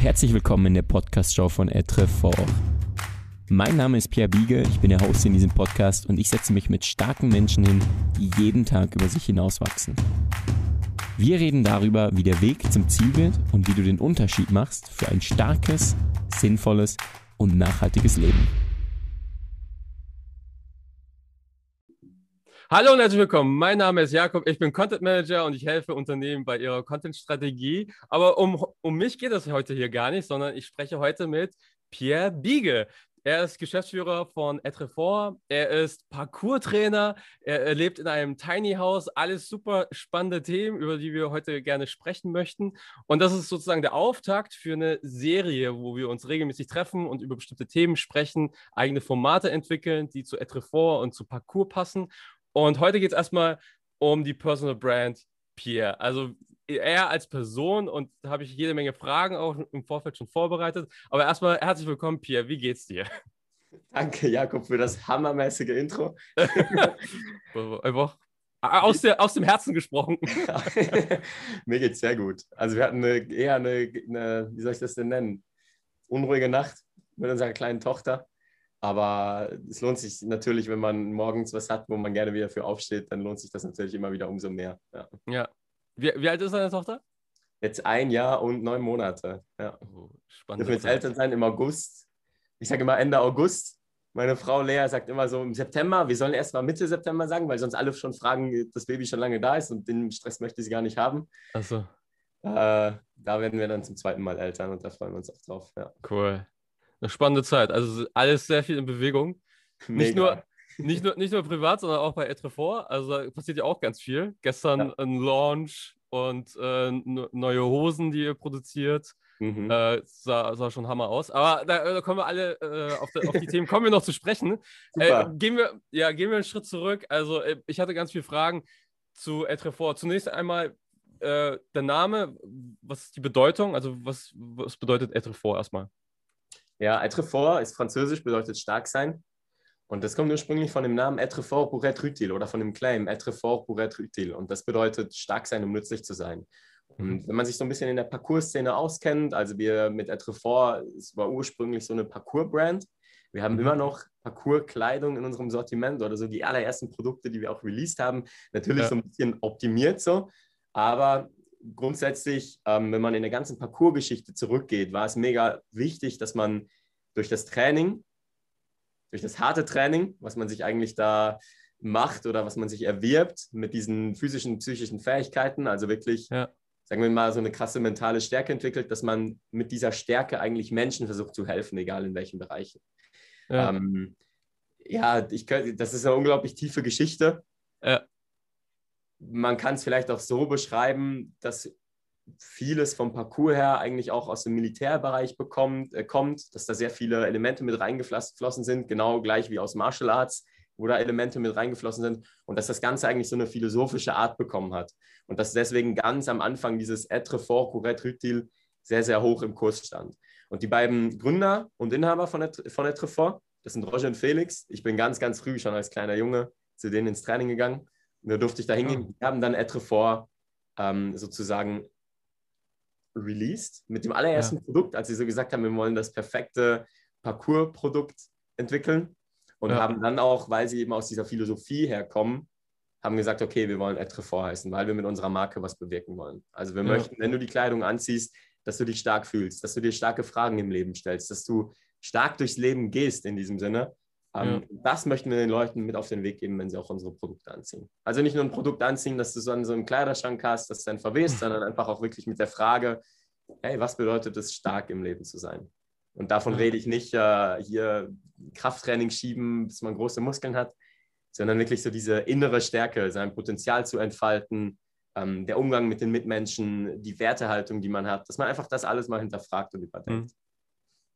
herzlich willkommen in der Podcast-Show von Etrefort. Mein Name ist Pierre Biege, ich bin der Host in diesem Podcast und ich setze mich mit starken Menschen hin, die jeden Tag über sich hinauswachsen. Wir reden darüber, wie der Weg zum Ziel wird und wie du den Unterschied machst für ein starkes, sinnvolles und nachhaltiges Leben. Hallo und herzlich willkommen. Mein Name ist Jakob, ich bin Content Manager und ich helfe Unternehmen bei ihrer Content-Strategie. Aber um, um mich geht es heute hier gar nicht, sondern ich spreche heute mit Pierre Biege. Er ist Geschäftsführer von Etrefort, er ist Parcours-Trainer, er, er lebt in einem Tiny House, alles super spannende Themen, über die wir heute gerne sprechen möchten. Und das ist sozusagen der Auftakt für eine Serie, wo wir uns regelmäßig treffen und über bestimmte Themen sprechen, eigene Formate entwickeln, die zu Etrefort und zu Parcours passen. Und heute geht es erstmal um die Personal Brand Pierre. Also er als Person und da habe ich jede Menge Fragen auch im Vorfeld schon vorbereitet. Aber erstmal herzlich willkommen, Pierre. Wie geht's dir? Danke, Jakob, für das hammermäßige Intro. Einfach aus, der, aus dem Herzen gesprochen. Mir geht's sehr gut. Also wir hatten eine, eher eine, eine, wie soll ich das denn nennen? Unruhige Nacht mit unserer kleinen Tochter. Aber es lohnt sich natürlich, wenn man morgens was hat, wo man gerne wieder für aufsteht, dann lohnt sich das natürlich immer wieder umso mehr. Ja. ja. Wie, wie alt ist deine Tochter? Jetzt ein Jahr und neun Monate. Ja. Oh, spannend. Dürfen jetzt Eltern sein im August. Ich sage immer Ende August. Meine Frau Lea sagt immer so im September. Wir sollen erst mal Mitte September sagen, weil sonst alle schon fragen, das Baby schon lange da ist und den Stress möchte sie gar nicht haben. Achso. Äh, da werden wir dann zum zweiten Mal Eltern und da freuen wir uns auch drauf. Ja. Cool eine spannende Zeit. Also alles sehr viel in Bewegung. Nicht nur, nicht, nur, nicht nur privat, sondern auch bei Etrefort. Also da passiert ja auch ganz viel. Gestern ja. ein Launch und äh, neue Hosen, die ihr produziert. Mhm. Äh, sah, sah, schon Hammer aus. Aber da, da kommen wir alle äh, auf, die, auf, die Themen kommen wir noch zu sprechen. Äh, gehen, wir, ja, gehen wir einen Schritt zurück. Also äh, ich hatte ganz viele Fragen zu Etrefort. Zunächst einmal äh, der Name, was ist die Bedeutung? Also was, was bedeutet Etrefort erstmal? Ja, Etrefort ist französisch, bedeutet stark sein. Und das kommt ursprünglich von dem Namen Etrefort pour être utile oder von dem Claim Etrefort pour être utile. Und das bedeutet stark sein, um nützlich zu sein. Und wenn man sich so ein bisschen in der Parcours-Szene auskennt, also wir mit Etrefort, es war ursprünglich so eine Parcours-Brand. Wir haben mhm. immer noch Parcours-Kleidung in unserem Sortiment oder so die allerersten Produkte, die wir auch released haben. Natürlich ja. so ein bisschen optimiert so, aber grundsätzlich, ähm, wenn man in der ganzen Parcours-Geschichte zurückgeht, war es mega wichtig, dass man durch das Training, durch das harte Training, was man sich eigentlich da macht oder was man sich erwirbt mit diesen physischen, psychischen Fähigkeiten, also wirklich, ja. sagen wir mal, so eine krasse mentale Stärke entwickelt, dass man mit dieser Stärke eigentlich Menschen versucht zu helfen, egal in welchen Bereichen. Ja, ähm, ja ich, das ist eine unglaublich tiefe Geschichte. Ja man kann es vielleicht auch so beschreiben, dass vieles vom Parcours her eigentlich auch aus dem Militärbereich bekommt, äh, kommt, dass da sehr viele Elemente mit reingeflossen sind, genau gleich wie aus Martial Arts, wo da Elemente mit reingeflossen sind und dass das Ganze eigentlich so eine philosophische Art bekommen hat und dass deswegen ganz am Anfang dieses Être fort, couret utile sehr, sehr hoch im Kurs stand. Und die beiden Gründer und Inhaber von, Et von Être fort, das sind Roger und Felix. Ich bin ganz, ganz früh schon als kleiner Junge zu denen ins Training gegangen da durfte ich da hingehen. Ja. Wir haben dann Etrefort ähm, sozusagen released mit dem allerersten ja. Produkt, als sie so gesagt haben, wir wollen das perfekte Parcours-Produkt entwickeln und ja. haben dann auch, weil sie eben aus dieser Philosophie herkommen, haben gesagt, okay, wir wollen Etrefort heißen, weil wir mit unserer Marke was bewirken wollen. Also wir ja. möchten, wenn du die Kleidung anziehst, dass du dich stark fühlst, dass du dir starke Fragen im Leben stellst, dass du stark durchs Leben gehst in diesem Sinne ja. Das möchten wir den Leuten mit auf den Weg geben, wenn sie auch unsere Produkte anziehen. Also nicht nur ein Produkt anziehen, dass du so, so einen Kleiderschrank hast, das dann verwest, sondern einfach auch wirklich mit der Frage, hey, was bedeutet es, stark im Leben zu sein? Und davon ja. rede ich nicht äh, hier Krafttraining schieben, bis man große Muskeln hat, sondern wirklich so diese innere Stärke, sein Potenzial zu entfalten, ähm, der Umgang mit den Mitmenschen, die Wertehaltung, die man hat, dass man einfach das alles mal hinterfragt und überdenkt. Mhm.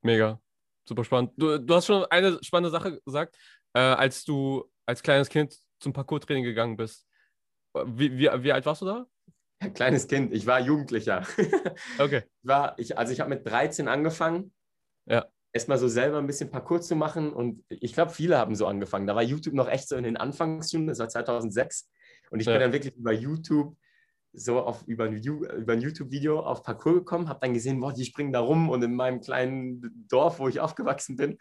Mega super spannend. Du, du hast schon eine spannende Sache gesagt, äh, als du als kleines Kind zum Parcours-Training gegangen bist. Wie, wie, wie alt warst du da? Kleines Kind, ich war Jugendlicher. Okay. Ich war, ich, also ich habe mit 13 angefangen. Ja. Erstmal so selber ein bisschen Parcours zu machen und ich glaube, viele haben so angefangen. Da war YouTube noch echt so in den Anfangsschulen, das war 2006. Und ich ja. bin dann wirklich über YouTube so auf, über ein, über ein YouTube-Video auf Parcours gekommen, habe dann gesehen, boah, die springen da rum und in meinem kleinen Dorf, wo ich aufgewachsen bin,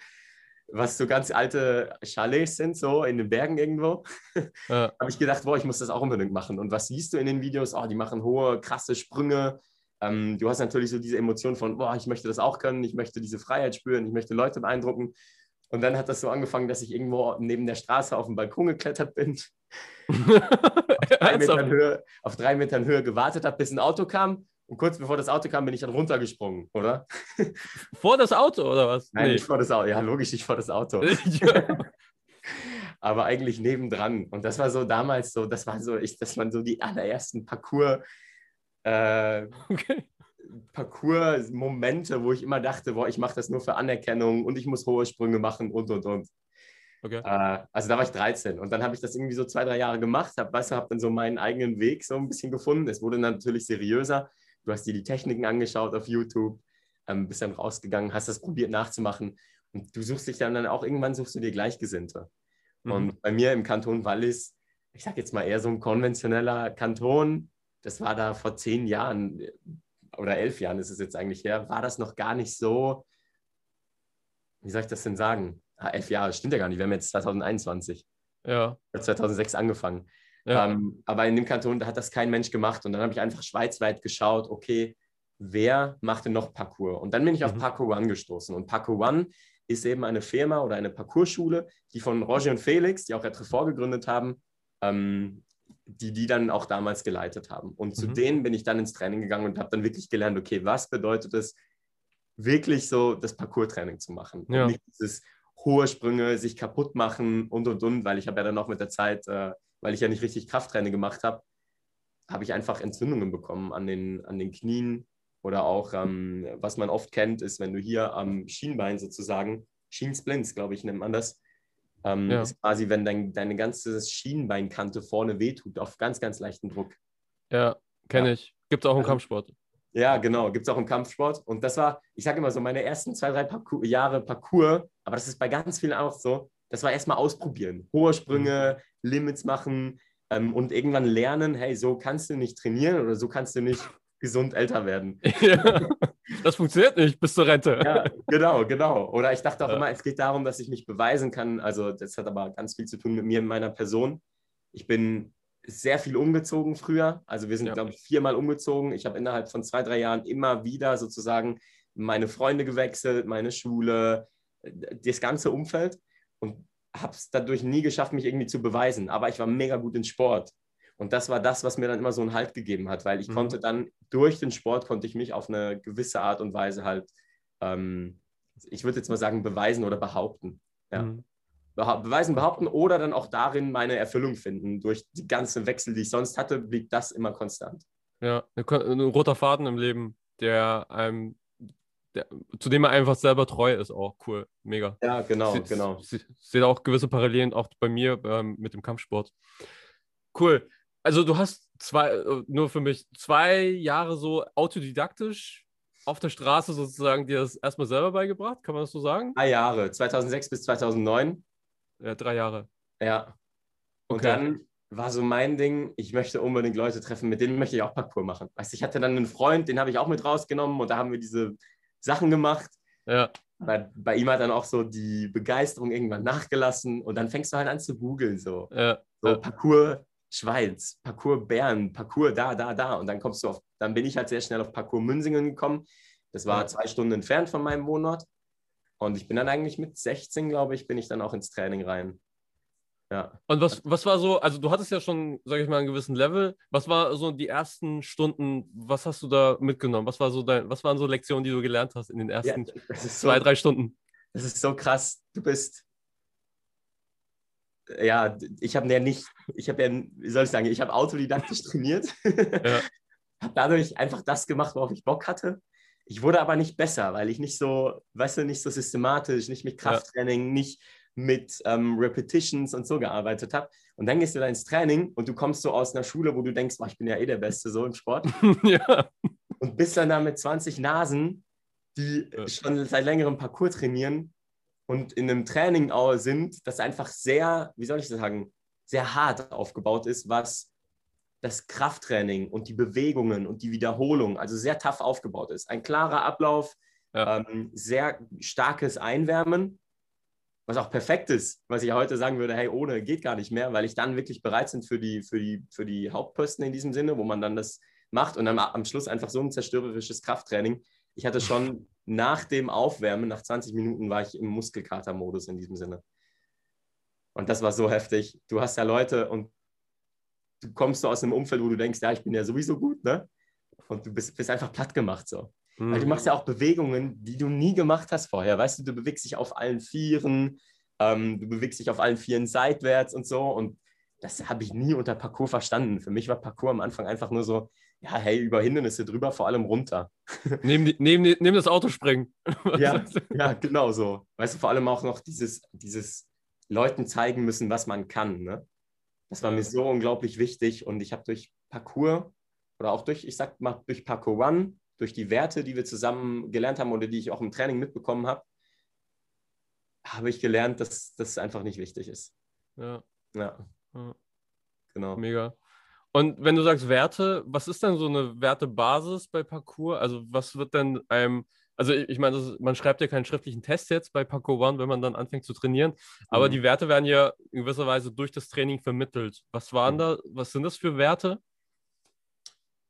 was so ganz alte Chalets sind, so in den Bergen irgendwo, ja. habe ich gedacht, boah, ich muss das auch unbedingt machen. Und was siehst du in den Videos? Oh, die machen hohe, krasse Sprünge. Ähm, du hast natürlich so diese Emotion von, boah, ich möchte das auch können, ich möchte diese Freiheit spüren, ich möchte Leute beeindrucken. Und dann hat das so angefangen, dass ich irgendwo neben der Straße auf den Balkon geklettert bin, auf, drei Metern Höhe, auf drei Metern Höhe gewartet habe, bis ein Auto kam. Und kurz bevor das Auto kam, bin ich dann runtergesprungen, oder? Vor das Auto, oder was? Nein, nee. nicht vor das Auto. Ja, logisch nicht vor das Auto. Aber eigentlich nebendran. Und das war so damals so, das war so, ich, das waren so die allerersten Parcours. Äh, okay. Parcours-Momente, wo ich immer dachte, boah, ich mache das nur für Anerkennung und ich muss hohe Sprünge machen und und und. Okay. Äh, also da war ich 13 und dann habe ich das irgendwie so zwei, drei Jahre gemacht, habe weißt du, hab dann so meinen eigenen Weg so ein bisschen gefunden. Es wurde natürlich seriöser. Du hast dir die Techniken angeschaut auf YouTube, ähm, bist dann rausgegangen, hast das probiert nachzumachen und du suchst dich dann, dann auch irgendwann suchst du dir Gleichgesinnte. Mhm. Und bei mir im Kanton Wallis, ich sage jetzt mal eher so ein konventioneller Kanton, das war da vor zehn Jahren oder elf Jahren ist es jetzt eigentlich her, war das noch gar nicht so, wie soll ich das denn sagen? Ah, elf Jahre, stimmt ja gar nicht, wir haben jetzt 2021. Ja. 2006 angefangen. Ja. Ähm, aber in dem Kanton da hat das kein Mensch gemacht und dann habe ich einfach schweizweit geschaut, okay, wer macht denn noch Parcours? Und dann bin ich auf mhm. Parkour One gestoßen und Parkour One ist eben eine Firma oder eine Parcourschule, die von Roger und Felix, die auch Retrefort gegründet haben, ähm, die die dann auch damals geleitet haben. Und zu mhm. denen bin ich dann ins Training gegangen und habe dann wirklich gelernt, okay, was bedeutet es, wirklich so das Parcours-Training zu machen. Ja. Und nicht dieses hohe Sprünge, sich kaputt machen und und und, weil ich habe ja dann auch mit der Zeit, äh, weil ich ja nicht richtig Krafttraining gemacht habe, habe ich einfach Entzündungen bekommen an den, an den Knien oder auch, ähm, was man oft kennt, ist, wenn du hier am Schienbein sozusagen, Schiensplints, glaube ich, nennt man das, ähm, ja. Ist quasi, wenn dein, deine ganze Schienbeinkante vorne wehtut, auf ganz, ganz leichten Druck. Ja, kenne ja. ich. Gibt es auch im also, Kampfsport. Ja, genau, gibt es auch im Kampfsport. Und das war, ich sage immer so, meine ersten zwei, drei Parcours, Jahre Parcours, aber das ist bei ganz vielen auch so, das war erstmal ausprobieren. Hohe Sprünge, mhm. Limits machen ähm, und irgendwann lernen, hey, so kannst du nicht trainieren oder so kannst du nicht gesund älter werden. Ja, das funktioniert nicht bis zur Rente. Ja, genau, genau. Oder ich dachte auch ja. immer, es geht darum, dass ich mich beweisen kann. Also das hat aber ganz viel zu tun mit mir und meiner Person. Ich bin sehr viel umgezogen früher. Also wir sind, ja. glaube ich, viermal umgezogen. Ich habe innerhalb von zwei, drei Jahren immer wieder sozusagen meine Freunde gewechselt, meine Schule, das ganze Umfeld und habe es dadurch nie geschafft, mich irgendwie zu beweisen. Aber ich war mega gut in Sport. Und das war das, was mir dann immer so einen Halt gegeben hat, weil ich mhm. konnte dann durch den Sport, konnte ich mich auf eine gewisse Art und Weise halt, ähm, ich würde jetzt mal sagen, beweisen oder behaupten. Ja. Mhm. Beweisen, behaupten oder dann auch darin meine Erfüllung finden. Durch die ganzen Wechsel, die ich sonst hatte, blieb das immer konstant. Ja, ein roter Faden im Leben, der einem, der, zu dem man einfach selber treu ist, auch cool, mega. Ja, genau, Sie, genau. Sehe auch gewisse Parallelen auch bei mir ähm, mit dem Kampfsport. Cool also du hast zwei, äh, nur für mich, zwei Jahre so autodidaktisch auf der Straße sozusagen dir das erstmal selber beigebracht, kann man das so sagen? Drei Jahre, 2006 bis 2009. Ja, drei Jahre. Ja. Und okay. dann war so mein Ding, ich möchte unbedingt Leute treffen, mit denen möchte ich auch Parcours machen. Weißt ich hatte dann einen Freund, den habe ich auch mit rausgenommen und da haben wir diese Sachen gemacht. Ja. Bei, bei ihm hat dann auch so die Begeisterung irgendwann nachgelassen und dann fängst du halt an zu googeln, so. Ja. So ja. Parcours Schweiz, Parcours Bern, Parcours da, da, da. Und dann kommst du auf, dann bin ich halt sehr schnell auf Parcours Münsingen gekommen. Das war zwei Stunden entfernt von meinem Wohnort. Und ich bin dann eigentlich mit 16, glaube ich, bin ich dann auch ins Training rein. Ja. Und was, was war so, also du hattest ja schon, sage ich mal, einen gewissen Level. Was war so die ersten Stunden, was hast du da mitgenommen? Was, war so dein, was waren so Lektionen, die du gelernt hast in den ersten ja, zwei, so, drei Stunden? Das ist so krass. Du bist, ja, ich habe ja nicht, ich habe ja, wie soll ich sagen, ich habe autodidaktisch trainiert. ja. habe dadurch einfach das gemacht, worauf ich Bock hatte. Ich wurde aber nicht besser, weil ich nicht so, weißt du, nicht so systematisch, nicht mit Krafttraining, ja. nicht mit ähm, Repetitions und so gearbeitet habe. Und dann gehst du da ins Training und du kommst so aus einer Schule, wo du denkst, oh, ich bin ja eh der Beste so im Sport. ja. Und bist dann da mit 20 Nasen, die ja. schon seit längerem Parcours trainieren und in einem Training sind, das einfach sehr, wie soll ich das sagen, sehr hart aufgebaut ist, was das Krafttraining und die Bewegungen und die Wiederholung, also sehr tough aufgebaut ist. Ein klarer Ablauf, ja. ähm, sehr starkes Einwärmen, was auch perfekt ist, was ich heute sagen würde, hey, ohne geht gar nicht mehr, weil ich dann wirklich bereit bin für die, für die, für die Hauptposten in diesem Sinne, wo man dann das macht und dann am Schluss einfach so ein zerstörerisches Krafttraining. Ich hatte schon nach dem Aufwärmen, nach 20 Minuten, war ich im Muskelkater-Modus in diesem Sinne. Und das war so heftig. Du hast ja Leute und du kommst so aus einem Umfeld, wo du denkst, ja, ich bin ja sowieso gut, ne? Und du bist, bist einfach platt gemacht so. Mhm. Weil du machst ja auch Bewegungen, die du nie gemacht hast vorher. Weißt du, du bewegst dich auf allen Vieren, ähm, du bewegst dich auf allen Vieren seitwärts und so. Und das habe ich nie unter Parcours verstanden. Für mich war Parcours am Anfang einfach nur so, ja, hey, über Hindernisse drüber, vor allem runter. Neben, neben, neben das Auto springen. ja, ja, genau so. Weißt du, vor allem auch noch dieses, dieses Leuten zeigen müssen, was man kann. Ne? Das war mir so unglaublich wichtig und ich habe durch Parcours oder auch durch, ich sag mal, durch Parcours One, durch die Werte, die wir zusammen gelernt haben oder die ich auch im Training mitbekommen habe, habe ich gelernt, dass das einfach nicht wichtig ist. Ja. Ja. ja. Genau. Mega. Und wenn du sagst Werte, was ist denn so eine Wertebasis bei Parcours? Also was wird denn einem, also ich, meine, man schreibt ja keinen schriftlichen Test jetzt bei Parcours One, wenn man dann anfängt zu trainieren, aber mhm. die Werte werden ja in gewisser Weise durch das Training vermittelt. Was waren mhm. da, was sind das für Werte?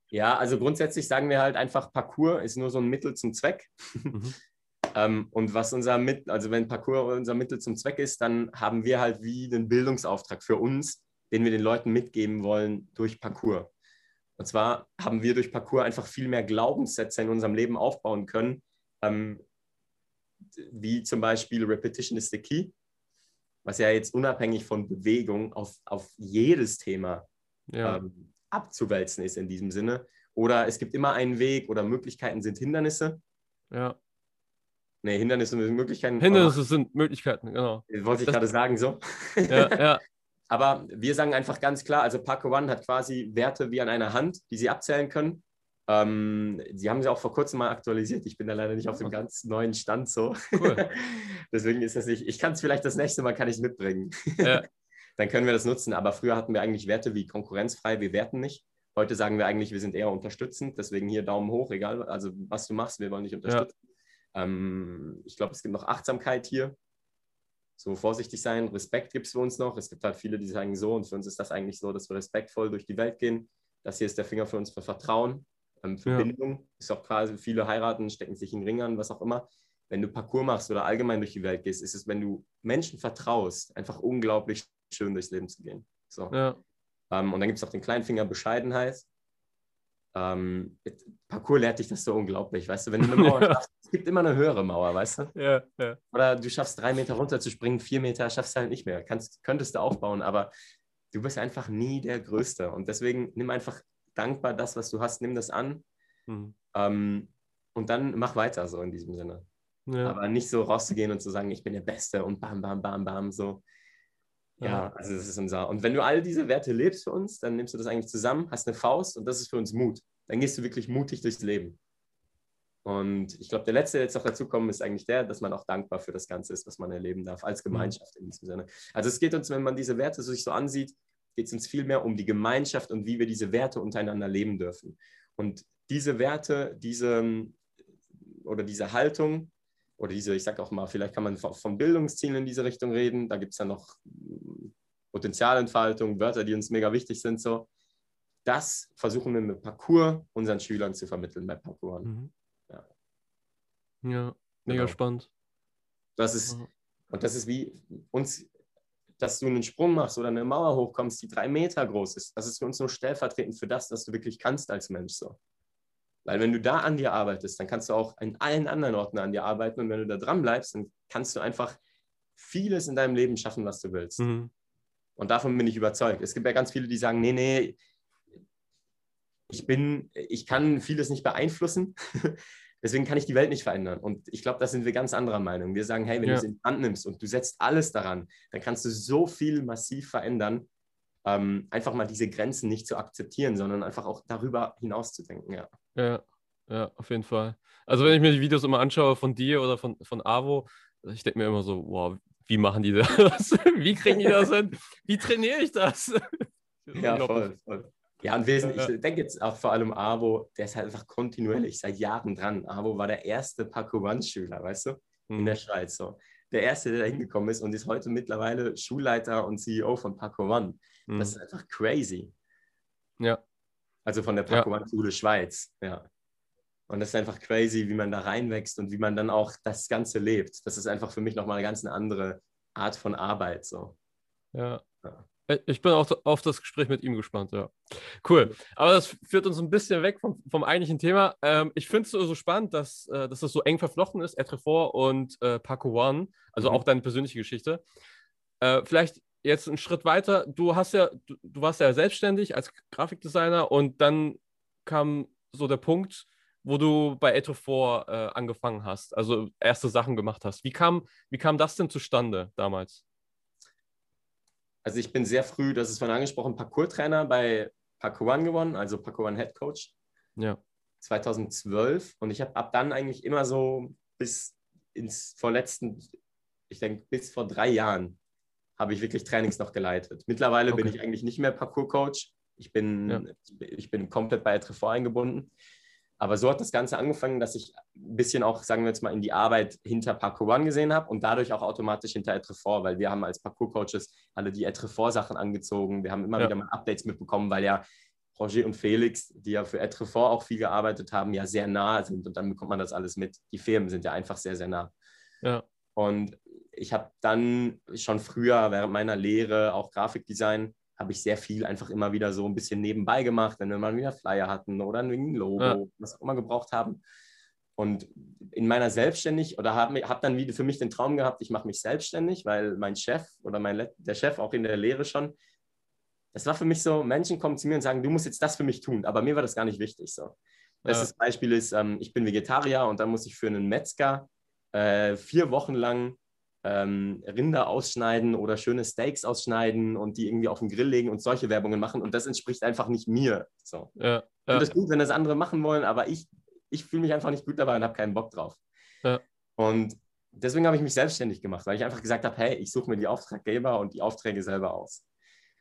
Ja, also grundsätzlich sagen wir halt einfach, Parcours ist nur so ein Mittel zum Zweck. Mhm. ähm, und was unser Mittel, also wenn Parcours unser Mittel zum Zweck ist, dann haben wir halt wie einen Bildungsauftrag für uns, den wir den Leuten mitgeben wollen durch Parcours. Und zwar haben wir durch Parcours einfach viel mehr Glaubenssätze in unserem Leben aufbauen können, ähm, wie zum Beispiel Repetition is the Key, was ja jetzt unabhängig von Bewegung auf, auf jedes Thema ja. ähm, abzuwälzen ist in diesem Sinne. Oder es gibt immer einen Weg oder Möglichkeiten sind Hindernisse. Ja. Nee, Hindernisse sind Möglichkeiten. Hindernisse sind Möglichkeiten, genau. Wollte ich gerade sagen, so. Ja, ja. Aber wir sagen einfach ganz klar, also Parkour One hat quasi Werte wie an einer Hand, die sie abzählen können. Ähm, sie haben sie auch vor kurzem mal aktualisiert. Ich bin da leider nicht auf dem ganz neuen Stand so. Cool. Deswegen ist das nicht, ich kann es vielleicht das nächste Mal kann ich mitbringen. Ja. Dann können wir das nutzen. Aber früher hatten wir eigentlich Werte wie konkurrenzfrei, wir werten nicht. Heute sagen wir eigentlich, wir sind eher unterstützend. Deswegen hier Daumen hoch, egal, also was du machst, wir wollen dich unterstützen. Ja. Ähm, ich glaube, es gibt noch Achtsamkeit hier so vorsichtig sein. Respekt gibt es für uns noch. Es gibt halt viele, die sagen so, und für uns ist das eigentlich so, dass wir respektvoll durch die Welt gehen. Das hier ist der Finger für uns für Vertrauen, ähm, für ja. Bindung. Ist auch quasi, viele heiraten, stecken sich in Ring an, was auch immer. Wenn du Parcours machst oder allgemein durch die Welt gehst, ist es, wenn du Menschen vertraust, einfach unglaublich schön durchs Leben zu gehen. So. Ja. Ähm, und dann gibt es auch den kleinen Finger Bescheidenheit. Ähm, Parcours lehrt dich das so unglaublich, weißt du, wenn du eine Mauer schaffst, es gibt immer eine höhere Mauer, weißt du? Ja, ja. Oder du schaffst drei Meter runter zu springen, vier Meter schaffst du halt nicht mehr. Kannst, könntest du aufbauen, aber du bist einfach nie der Größte. Und deswegen nimm einfach dankbar das, was du hast, nimm das an mhm. ähm, und dann mach weiter so in diesem Sinne. Ja. Aber nicht so rauszugehen und zu sagen, ich bin der Beste und bam, bam, bam, bam, so. Ja, also das ist unser. Und wenn du all diese Werte lebst für uns, dann nimmst du das eigentlich zusammen, hast eine Faust und das ist für uns Mut. Dann gehst du wirklich mutig durchs Leben. Und ich glaube, der letzte, der jetzt noch dazu kommt, ist eigentlich der, dass man auch dankbar für das Ganze ist, was man erleben darf, als mhm. Gemeinschaft in diesem Sinne. Also es geht uns, wenn man diese Werte sich so ansieht, geht es uns viel mehr um die Gemeinschaft und wie wir diese Werte untereinander leben dürfen. Und diese Werte, diese oder diese Haltung, oder diese, ich sage auch mal, vielleicht kann man von Bildungszielen in diese Richtung reden. Da gibt es ja noch Potenzialentfaltung, Wörter, die uns mega wichtig sind. So. Das versuchen wir mit Parcours unseren Schülern zu vermitteln bei Parcours. Mhm. Ja. ja, mega genau. spannend. Das ist, und das ist wie uns, dass du einen Sprung machst oder eine Mauer hochkommst, die drei Meter groß ist. Das ist für uns nur stellvertretend für das, was du wirklich kannst als Mensch. So. Weil wenn du da an dir arbeitest, dann kannst du auch in allen anderen Orten an dir arbeiten. Und wenn du da dran bleibst, dann kannst du einfach vieles in deinem Leben schaffen, was du willst. Mhm. Und davon bin ich überzeugt. Es gibt ja ganz viele, die sagen, nee, nee, ich bin, ich kann vieles nicht beeinflussen. Deswegen kann ich die Welt nicht verändern. Und ich glaube, da sind wir ganz anderer Meinung. Wir sagen, hey, wenn ja. du es in die Hand nimmst und du setzt alles daran, dann kannst du so viel massiv verändern. Ähm, einfach mal diese Grenzen nicht zu akzeptieren, sondern einfach auch darüber hinaus zu denken. Ja. Ja, ja, auf jeden Fall. Also wenn ich mir die Videos immer anschaue von dir oder von, von Avo, ich denke mir immer so, wow, wie machen die das? wie kriegen die das hin? Wie trainiere ich das? ja, voll, voll. Ja, und sind, ich denke jetzt auch vor allem Abo, der ist halt einfach kontinuierlich seit Jahren dran. Abo war der erste Paco-Schüler, weißt du, in Mhm. der Schweiz. So. Der erste, der da hingekommen ist und ist heute mittlerweile Schulleiter und CEO von Paco One. Mhm. Das ist einfach crazy. Ja, Also von der. Paco One Schule Schweiz, ja. Und das ist einfach crazy, wie man da reinwächst und wie man dann auch das Ganze lebt. Das ist einfach für mich nochmal eine ganz andere Art von Arbeit. So. ja. Ja. Ich- Ich bin auch auf das Gespräch mit ihm gespannt, ja. Cool. Aber das führt uns ein bisschen weg vom, vom eigentlichen Thema. Ähm, ich finde es so, so spannend, dass, äh, dass das so eng verflochten ist, Etrefort und äh, Paco One, also Mhm. auch deine persönliche Geschichte. Äh, vielleicht jetzt einen Schritt weiter. Du hast ja, du, du warst ja selbstständig als Grafikdesigner und dann kam so der Punkt, wo du bei Etrefort äh, angefangen hast, also erste Sachen gemacht hast. Wie kam, wie kam das denn zustande damals? Also ich bin sehr früh, das ist von angesprochen, Parkour-Trainer bei Paco One gewonnen, also Paco One Head Coach. Ja. 2012 und ich habe ab dann eigentlich immer so bis ins vorletzten, ich denke bis vor drei Jahren, habe ich wirklich Trainings noch geleitet. Mittlerweile bin Okay. ich eigentlich nicht mehr Parkour-Coach. Ich bin, Ja. ich bin komplett bei Etrefort eingebunden. Aber so hat das Ganze angefangen, dass ich ein bisschen auch, sagen wir jetzt mal, in die Arbeit hinter Parkour One gesehen habe und dadurch auch automatisch hinter Etrefort, weil wir haben als Parkour-Coaches alle die Etrefort-Sachen angezogen. Wir haben immer Ja. wieder mal Updates mitbekommen, weil ja Roger und Felix, die ja für Etrefort auch viel gearbeitet haben, ja sehr nah sind und dann bekommt man das alles mit. Die Firmen sind ja einfach sehr, sehr nah. Ja. Und ich habe dann schon früher während meiner Lehre auch Grafikdesign, habe ich sehr viel einfach immer wieder so ein bisschen nebenbei gemacht, wenn wir mal wieder Flyer hatten oder ein Logo, Ja. was auch immer gebraucht haben. Und in meiner Selbstständig oder habe hab dann wieder für mich den Traum gehabt, ich mache mich selbstständig, weil mein Chef oder mein, der Chef auch in der Lehre schon, das war für mich so, Menschen kommen zu mir und sagen, du musst jetzt das für mich tun, aber mir war das gar nicht wichtig so. Das Ja. Beispiel ist, ähm, ich bin Vegetarier und dann muss ich für einen Metzger äh, vier Wochen lang ähm, Rinder ausschneiden oder schöne Steaks ausschneiden und die irgendwie auf den Grill legen und solche Werbungen machen. Und das entspricht einfach nicht mir. So. Ja. Ja. finde das gut, wenn das andere machen wollen, aber ich, ich fühle mich einfach nicht gut dabei und habe keinen Bock drauf. Ja. Und deswegen habe ich mich selbstständig gemacht, weil ich einfach gesagt habe, hey, ich suche mir die Auftraggeber und die Aufträge selber aus.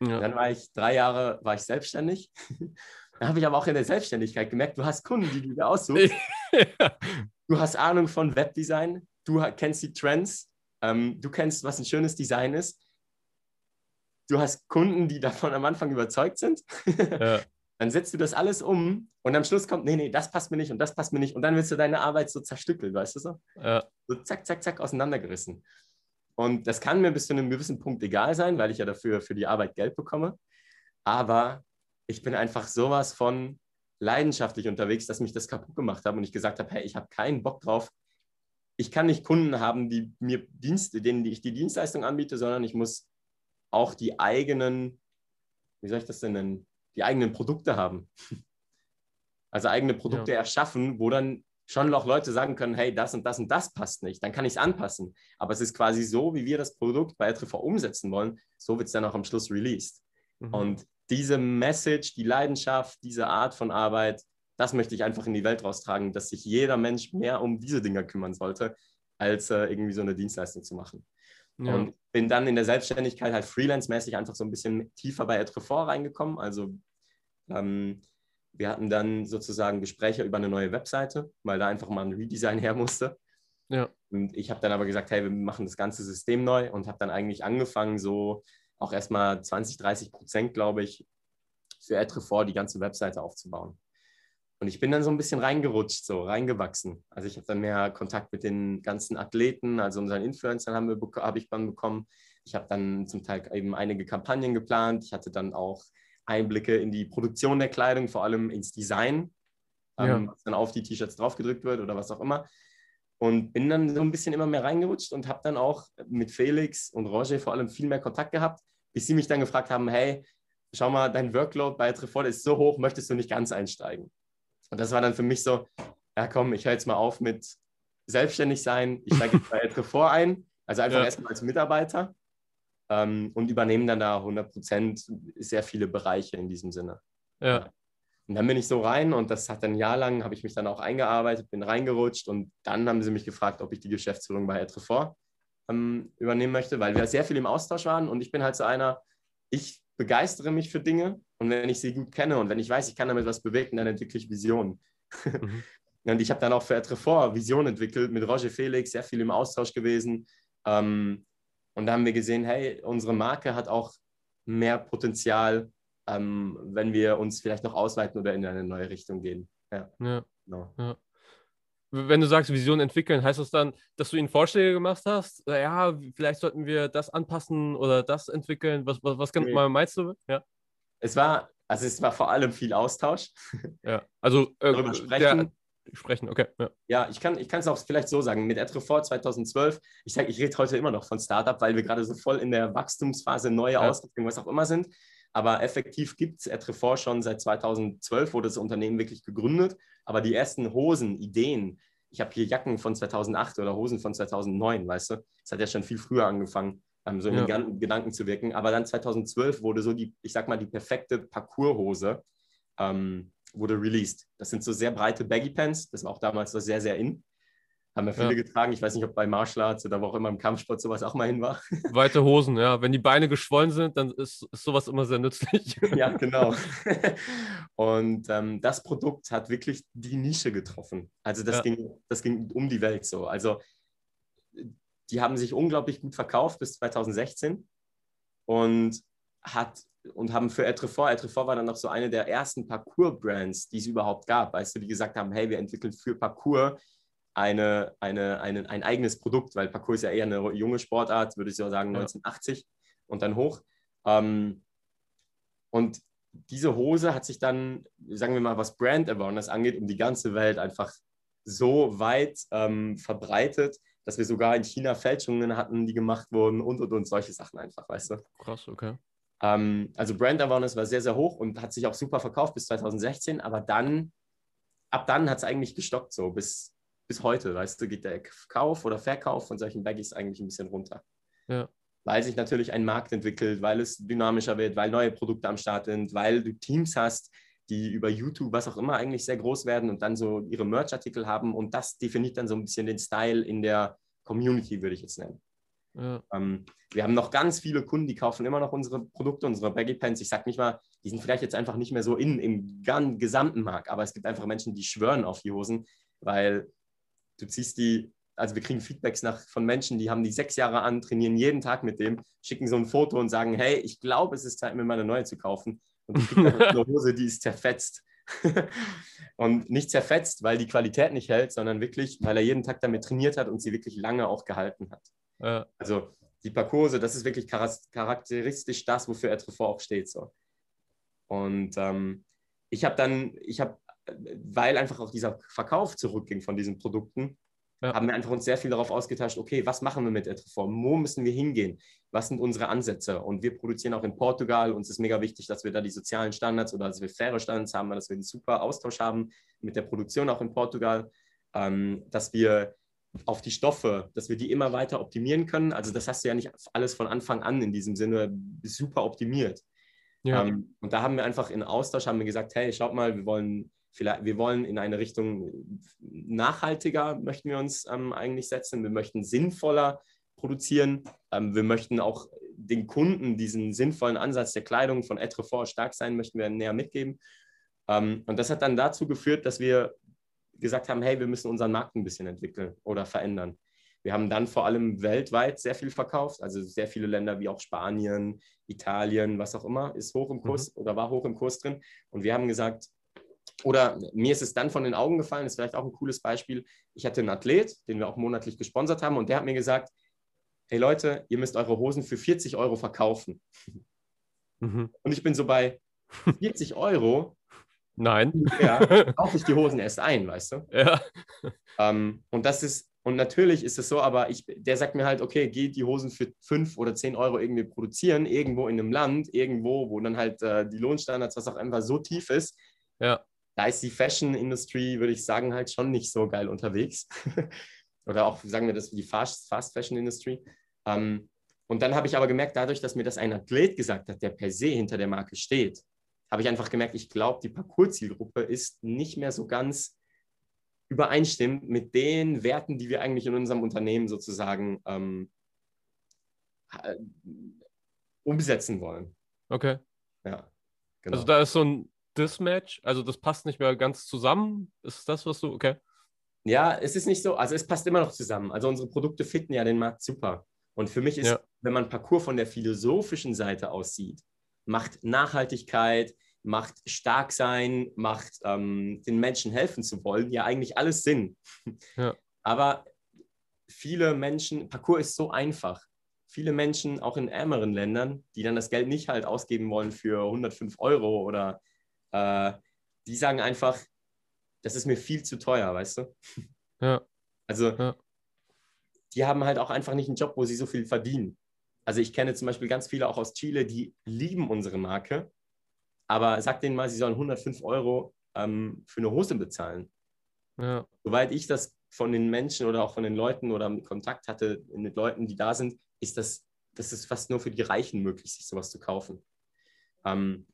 Ja. Dann war ich drei Jahre war ich selbstständig. Dann habe ich aber auch in der Selbstständigkeit gemerkt, du hast Kunden, die du dir aussuchst. Du hast Ahnung von Webdesign, du kennst die Trends, ähm, du kennst, was ein schönes Design ist. Du hast Kunden, die davon am Anfang überzeugt sind. ja. Dann setzt du das alles um und am Schluss kommt, nee, nee, das passt mir nicht und das passt mir nicht. Und dann willst du deine Arbeit so zerstückelt, weißt du so? ja. So zack, zack, zack auseinandergerissen. Und das kann mir bis zu einem gewissen Punkt egal sein, weil ich ja dafür für die Arbeit Geld bekomme. Aber ich bin einfach sowas von leidenschaftlich unterwegs, dass mich das kaputt gemacht hat und ich gesagt habe, hey, ich habe keinen Bock drauf. Ich kann nicht Kunden haben, die mir Dienste, denen ich die Dienstleistung anbiete, sondern ich muss auch die eigenen, wie soll ich das denn nennen, die eigenen Produkte haben. Also eigene Produkte erschaffen, wo dann schon noch Leute sagen können, hey, das und das und das passt nicht, dann kann ich es anpassen. Aber es ist quasi so, wie wir das Produkt bei Etrefort umsetzen wollen, so wird es dann auch am Schluss released. Mhm. Und diese Message, die Leidenschaft, diese Art von Arbeit, das möchte ich einfach in die Welt raustragen, dass sich jeder Mensch mehr um diese Dinge kümmern sollte, als äh, irgendwie so eine Dienstleistung zu machen. ja. Und bin dann in der Selbstständigkeit halt freelance-mäßig einfach so ein bisschen tiefer bei Etrefort reingekommen. Also ähm, wir hatten dann sozusagen Gespräche über eine neue Webseite, weil da einfach mal ein Redesign her musste. Ja. Und ich habe dann aber gesagt, hey, wir machen das ganze System neu und habe dann eigentlich angefangen, so auch erstmal 20, 30 Prozent, glaube ich, für Etrefort die ganze Webseite aufzubauen. Und ich bin dann so ein bisschen reingerutscht, so reingewachsen. Also ich habe dann mehr Kontakt mit den ganzen Athleten, also unseren Influencern habe ich dann bekommen. Ich habe dann zum Teil eben einige Kampagnen geplant. Ich hatte dann auch Einblicke in die Produktion der Kleidung, vor allem ins Design, ähm, Ja. was dann auf die T-Shirts draufgedrückt wird oder was auch immer. Und bin dann so ein bisschen immer mehr reingerutscht und habe dann auch mit Felix und Roger vor allem viel mehr Kontakt gehabt, bis sie mich dann gefragt haben, hey, schau mal, dein Workload bei Trefort ist so hoch, möchtest du nicht ganz einsteigen? Und das war dann für mich so, ja komm, ich höre jetzt mal auf mit selbstständig sein, ich steige jetzt bei Trefort ein, also einfach Ja. erstmal als Mitarbeiter ähm, und übernehme dann da 100 Prozent sehr viele Bereiche in diesem Sinne. ja. Und dann bin ich so rein und das hat ein Jahr lang, habe ich mich dann auch eingearbeitet, bin reingerutscht und dann haben sie mich gefragt, ob ich die Geschäftsführung bei Etrefort ähm, übernehmen möchte, weil wir sehr viel im Austausch waren und ich bin halt so einer, ich begeistere mich für Dinge und wenn ich sie gut kenne und wenn ich weiß, ich kann damit was bewegen, dann entwickle ich Visionen. Mhm. und ich habe dann auch für Etrefort Vision entwickelt, mit Roger Felix, sehr viel im Austausch gewesen. Ähm, und da haben wir gesehen, hey, unsere Marke hat auch mehr Potenzial, ähm, wenn wir uns vielleicht noch ausweiten oder in eine neue Richtung gehen. Ja. ja. Genau. ja. Wenn du sagst, Vision entwickeln, heißt das dann, dass du ihnen Vorschläge gemacht hast? Ja, vielleicht sollten wir das anpassen oder das entwickeln. Was, was, was okay. meinst du? Ja. Es war, also es war vor allem viel Austausch. Ja, also äh, darüber sprechen. Der, sprechen, okay. Ja, ja ich kann es auch vielleicht so sagen. Mit Etrefort 2012, ich sage, ich rede heute immer noch von Startup, weil wir gerade so voll in der Wachstumsphase, neue ja. Ausrichtungen, was auch immer sind. Aber effektiv gibt es Etrefort schon seit 2012, wurde das Unternehmen wirklich gegründet. Aber die ersten Hosen, Ideen, ich habe hier Jacken von 2008 oder Hosen von 2009, weißt du? Das hat ja schon viel früher angefangen, ähm, so in ja. den Gedanken zu wirken. Aber dann 2012 wurde so die, ich sag mal, die perfekte Parcourshose ähm, wurde released. Das sind so sehr breite Baggy Pants. Das war auch damals so sehr, sehr in. Haben ja viele ja. getragen. Ich weiß nicht, ob bei Martial Arts oder wo auch immer im Kampfsport sowas auch mal hin war. Weite Hosen, ja. Wenn die Beine geschwollen sind, dann ist, ist sowas immer sehr nützlich. ja, genau. Und ähm, das Produkt hat wirklich die Nische getroffen. Also das, ja. ging, das ging um die Welt so. Also die haben sich unglaublich gut verkauft bis 2016 und hat und haben für Etrefort, Etrefort war dann noch so eine der ersten Parcours-Brands, die es überhaupt gab, weißt du, die gesagt haben, hey, wir entwickeln für Parcours eine, eine, eine, ein eigenes Produkt, weil Parcours ist ja eher eine junge Sportart, würde ich so sagen, 1980 und dann hoch. Ähm, und diese Hose hat sich dann, sagen wir mal, was Brand Awareness angeht, um die ganze Welt einfach so weit ähm, verbreitet, dass wir sogar in China Fälschungen hatten, die gemacht wurden und und und solche Sachen einfach, weißt du? Krass, okay. Ähm, also Brand Awareness war sehr, sehr hoch und hat sich auch super verkauft bis 2016, aber dann, ab dann hat es eigentlich gestockt so bis bis heute, weißt du, geht der Kauf oder Verkauf von solchen Baggies eigentlich ein bisschen runter. Ja. Weil sich natürlich ein Markt entwickelt, weil es dynamischer wird, weil neue Produkte am Start sind, weil du Teams hast, die über YouTube, was auch immer, eigentlich sehr groß werden und dann so ihre Merch-Artikel haben und das definiert dann so ein bisschen den Style in der Community, würde ich jetzt nennen. Ja. Ähm, wir haben noch ganz viele Kunden, die kaufen immer noch unsere Produkte, unsere Baggy Pants. Ich sage nicht mal, die sind vielleicht jetzt einfach nicht mehr so in im gesamten Markt, aber es gibt einfach Menschen, die schwören auf die Hosen, weil du ziehst die, also wir kriegen Feedbacks nach, von Menschen, die haben die sechs Jahre an, trainieren jeden Tag mit dem, schicken so ein Foto und sagen, hey, ich glaube, es ist Zeit, mir mal eine neue zu kaufen. Und ich kriege eine Hose, die ist zerfetzt. und nicht zerfetzt, weil die Qualität nicht hält, sondern wirklich, weil er jeden Tag damit trainiert hat und sie wirklich lange auch gehalten hat. Ja. Also die Parcours, das ist wirklich charakteristisch das, wofür Etrefort auch steht. So. Und ähm, ich habe dann, ich habe weil einfach auch dieser Verkauf zurückging von diesen Produkten, ja. haben wir einfach uns sehr viel darauf ausgetauscht, okay, was machen wir mit Etreform? Wo müssen wir hingehen? Was sind unsere Ansätze? Und wir produzieren auch in Portugal. Uns ist mega wichtig, dass wir da die sozialen Standards oder dass wir faire Standards haben, dass wir einen super Austausch haben mit der Produktion auch in Portugal, ähm, dass wir auf die Stoffe, dass wir die immer weiter optimieren können. Also das hast du ja nicht alles von Anfang an in diesem Sinne super optimiert. Ja. Ähm, und da haben wir einfach in Austausch haben wir gesagt, hey, schaut mal, wir wollen vielleicht, wir wollen in eine Richtung nachhaltiger, möchten wir uns ähm, eigentlich setzen. Wir möchten sinnvoller produzieren. Ähm, wir möchten auch den Kunden diesen sinnvollen Ansatz der Kleidung von Etrefort stark sein, möchten wir näher mitgeben. Ähm, und das hat dann dazu geführt, dass wir gesagt haben, hey, wir müssen unseren Markt ein bisschen entwickeln oder verändern. Wir haben dann vor allem weltweit sehr viel verkauft, also sehr viele Länder wie auch Spanien, Italien, was auch immer, ist hoch im Kurs mhm. oder war hoch im Kurs drin. Und wir haben gesagt, oder mir ist es dann von den Augen gefallen, das ist vielleicht auch ein cooles Beispiel. Ich hatte einen Athlet, den wir auch monatlich gesponsert haben, und der hat mir gesagt: Hey Leute, ihr müsst eure Hosen für 40 Euro verkaufen. Mhm. Und ich bin so bei 40 Euro. Nein. Ja, kaufe ich die Hosen erst ein, weißt du? Ja. Ähm, und das ist, und natürlich ist es so, aber ich, der sagt mir halt, okay, geh die Hosen für 5 oder 10 Euro irgendwie produzieren, irgendwo in einem Land, irgendwo, wo dann halt äh, die Lohnstandards, was auch immer, so tief ist. Ja da ist die Fashion Industry, würde ich sagen, halt schon nicht so geil unterwegs. Oder auch, sagen wir das, die Fast, Fast Fashion Industry. Ähm, und dann habe ich aber gemerkt, dadurch, dass mir das ein Athlet gesagt hat, der per se hinter der Marke steht, habe ich einfach gemerkt, ich glaube, die Parcours-Zielgruppe ist nicht mehr so ganz übereinstimmt mit den Werten, die wir eigentlich in unserem Unternehmen sozusagen ähm, umsetzen wollen. Okay. Ja, genau. Also da ist so ein Dismatch, also das passt nicht mehr ganz zusammen. Ist das, was du, okay. Ja, es ist nicht so, also es passt immer noch zusammen. Also unsere Produkte fitten ja den Markt super. Und für mich ist, Ja. wenn man Parcours von der philosophischen Seite aussieht, macht Nachhaltigkeit, macht stark sein, macht ähm, den Menschen helfen zu wollen, ja eigentlich alles Sinn. Ja. Aber viele Menschen, Parcours ist so einfach. Viele Menschen, auch in ärmeren Ländern, die dann das Geld nicht halt ausgeben wollen für 105 Euro oder äh, die sagen einfach, das ist mir viel zu teuer, weißt du? Ja. Also Ja. die haben halt auch einfach nicht einen Job, wo sie so viel verdienen. Also ich kenne zum Beispiel ganz viele auch aus Chile, die lieben unsere Marke, aber sag denen mal, sie sollen 105 Euro ähm, für eine Hose bezahlen. Ja. Soweit ich das von den Menschen oder auch von den Leuten oder Kontakt hatte mit Leuten, die da sind, ist das, das ist fast nur für die Reichen möglich, sich sowas zu kaufen. Ähm,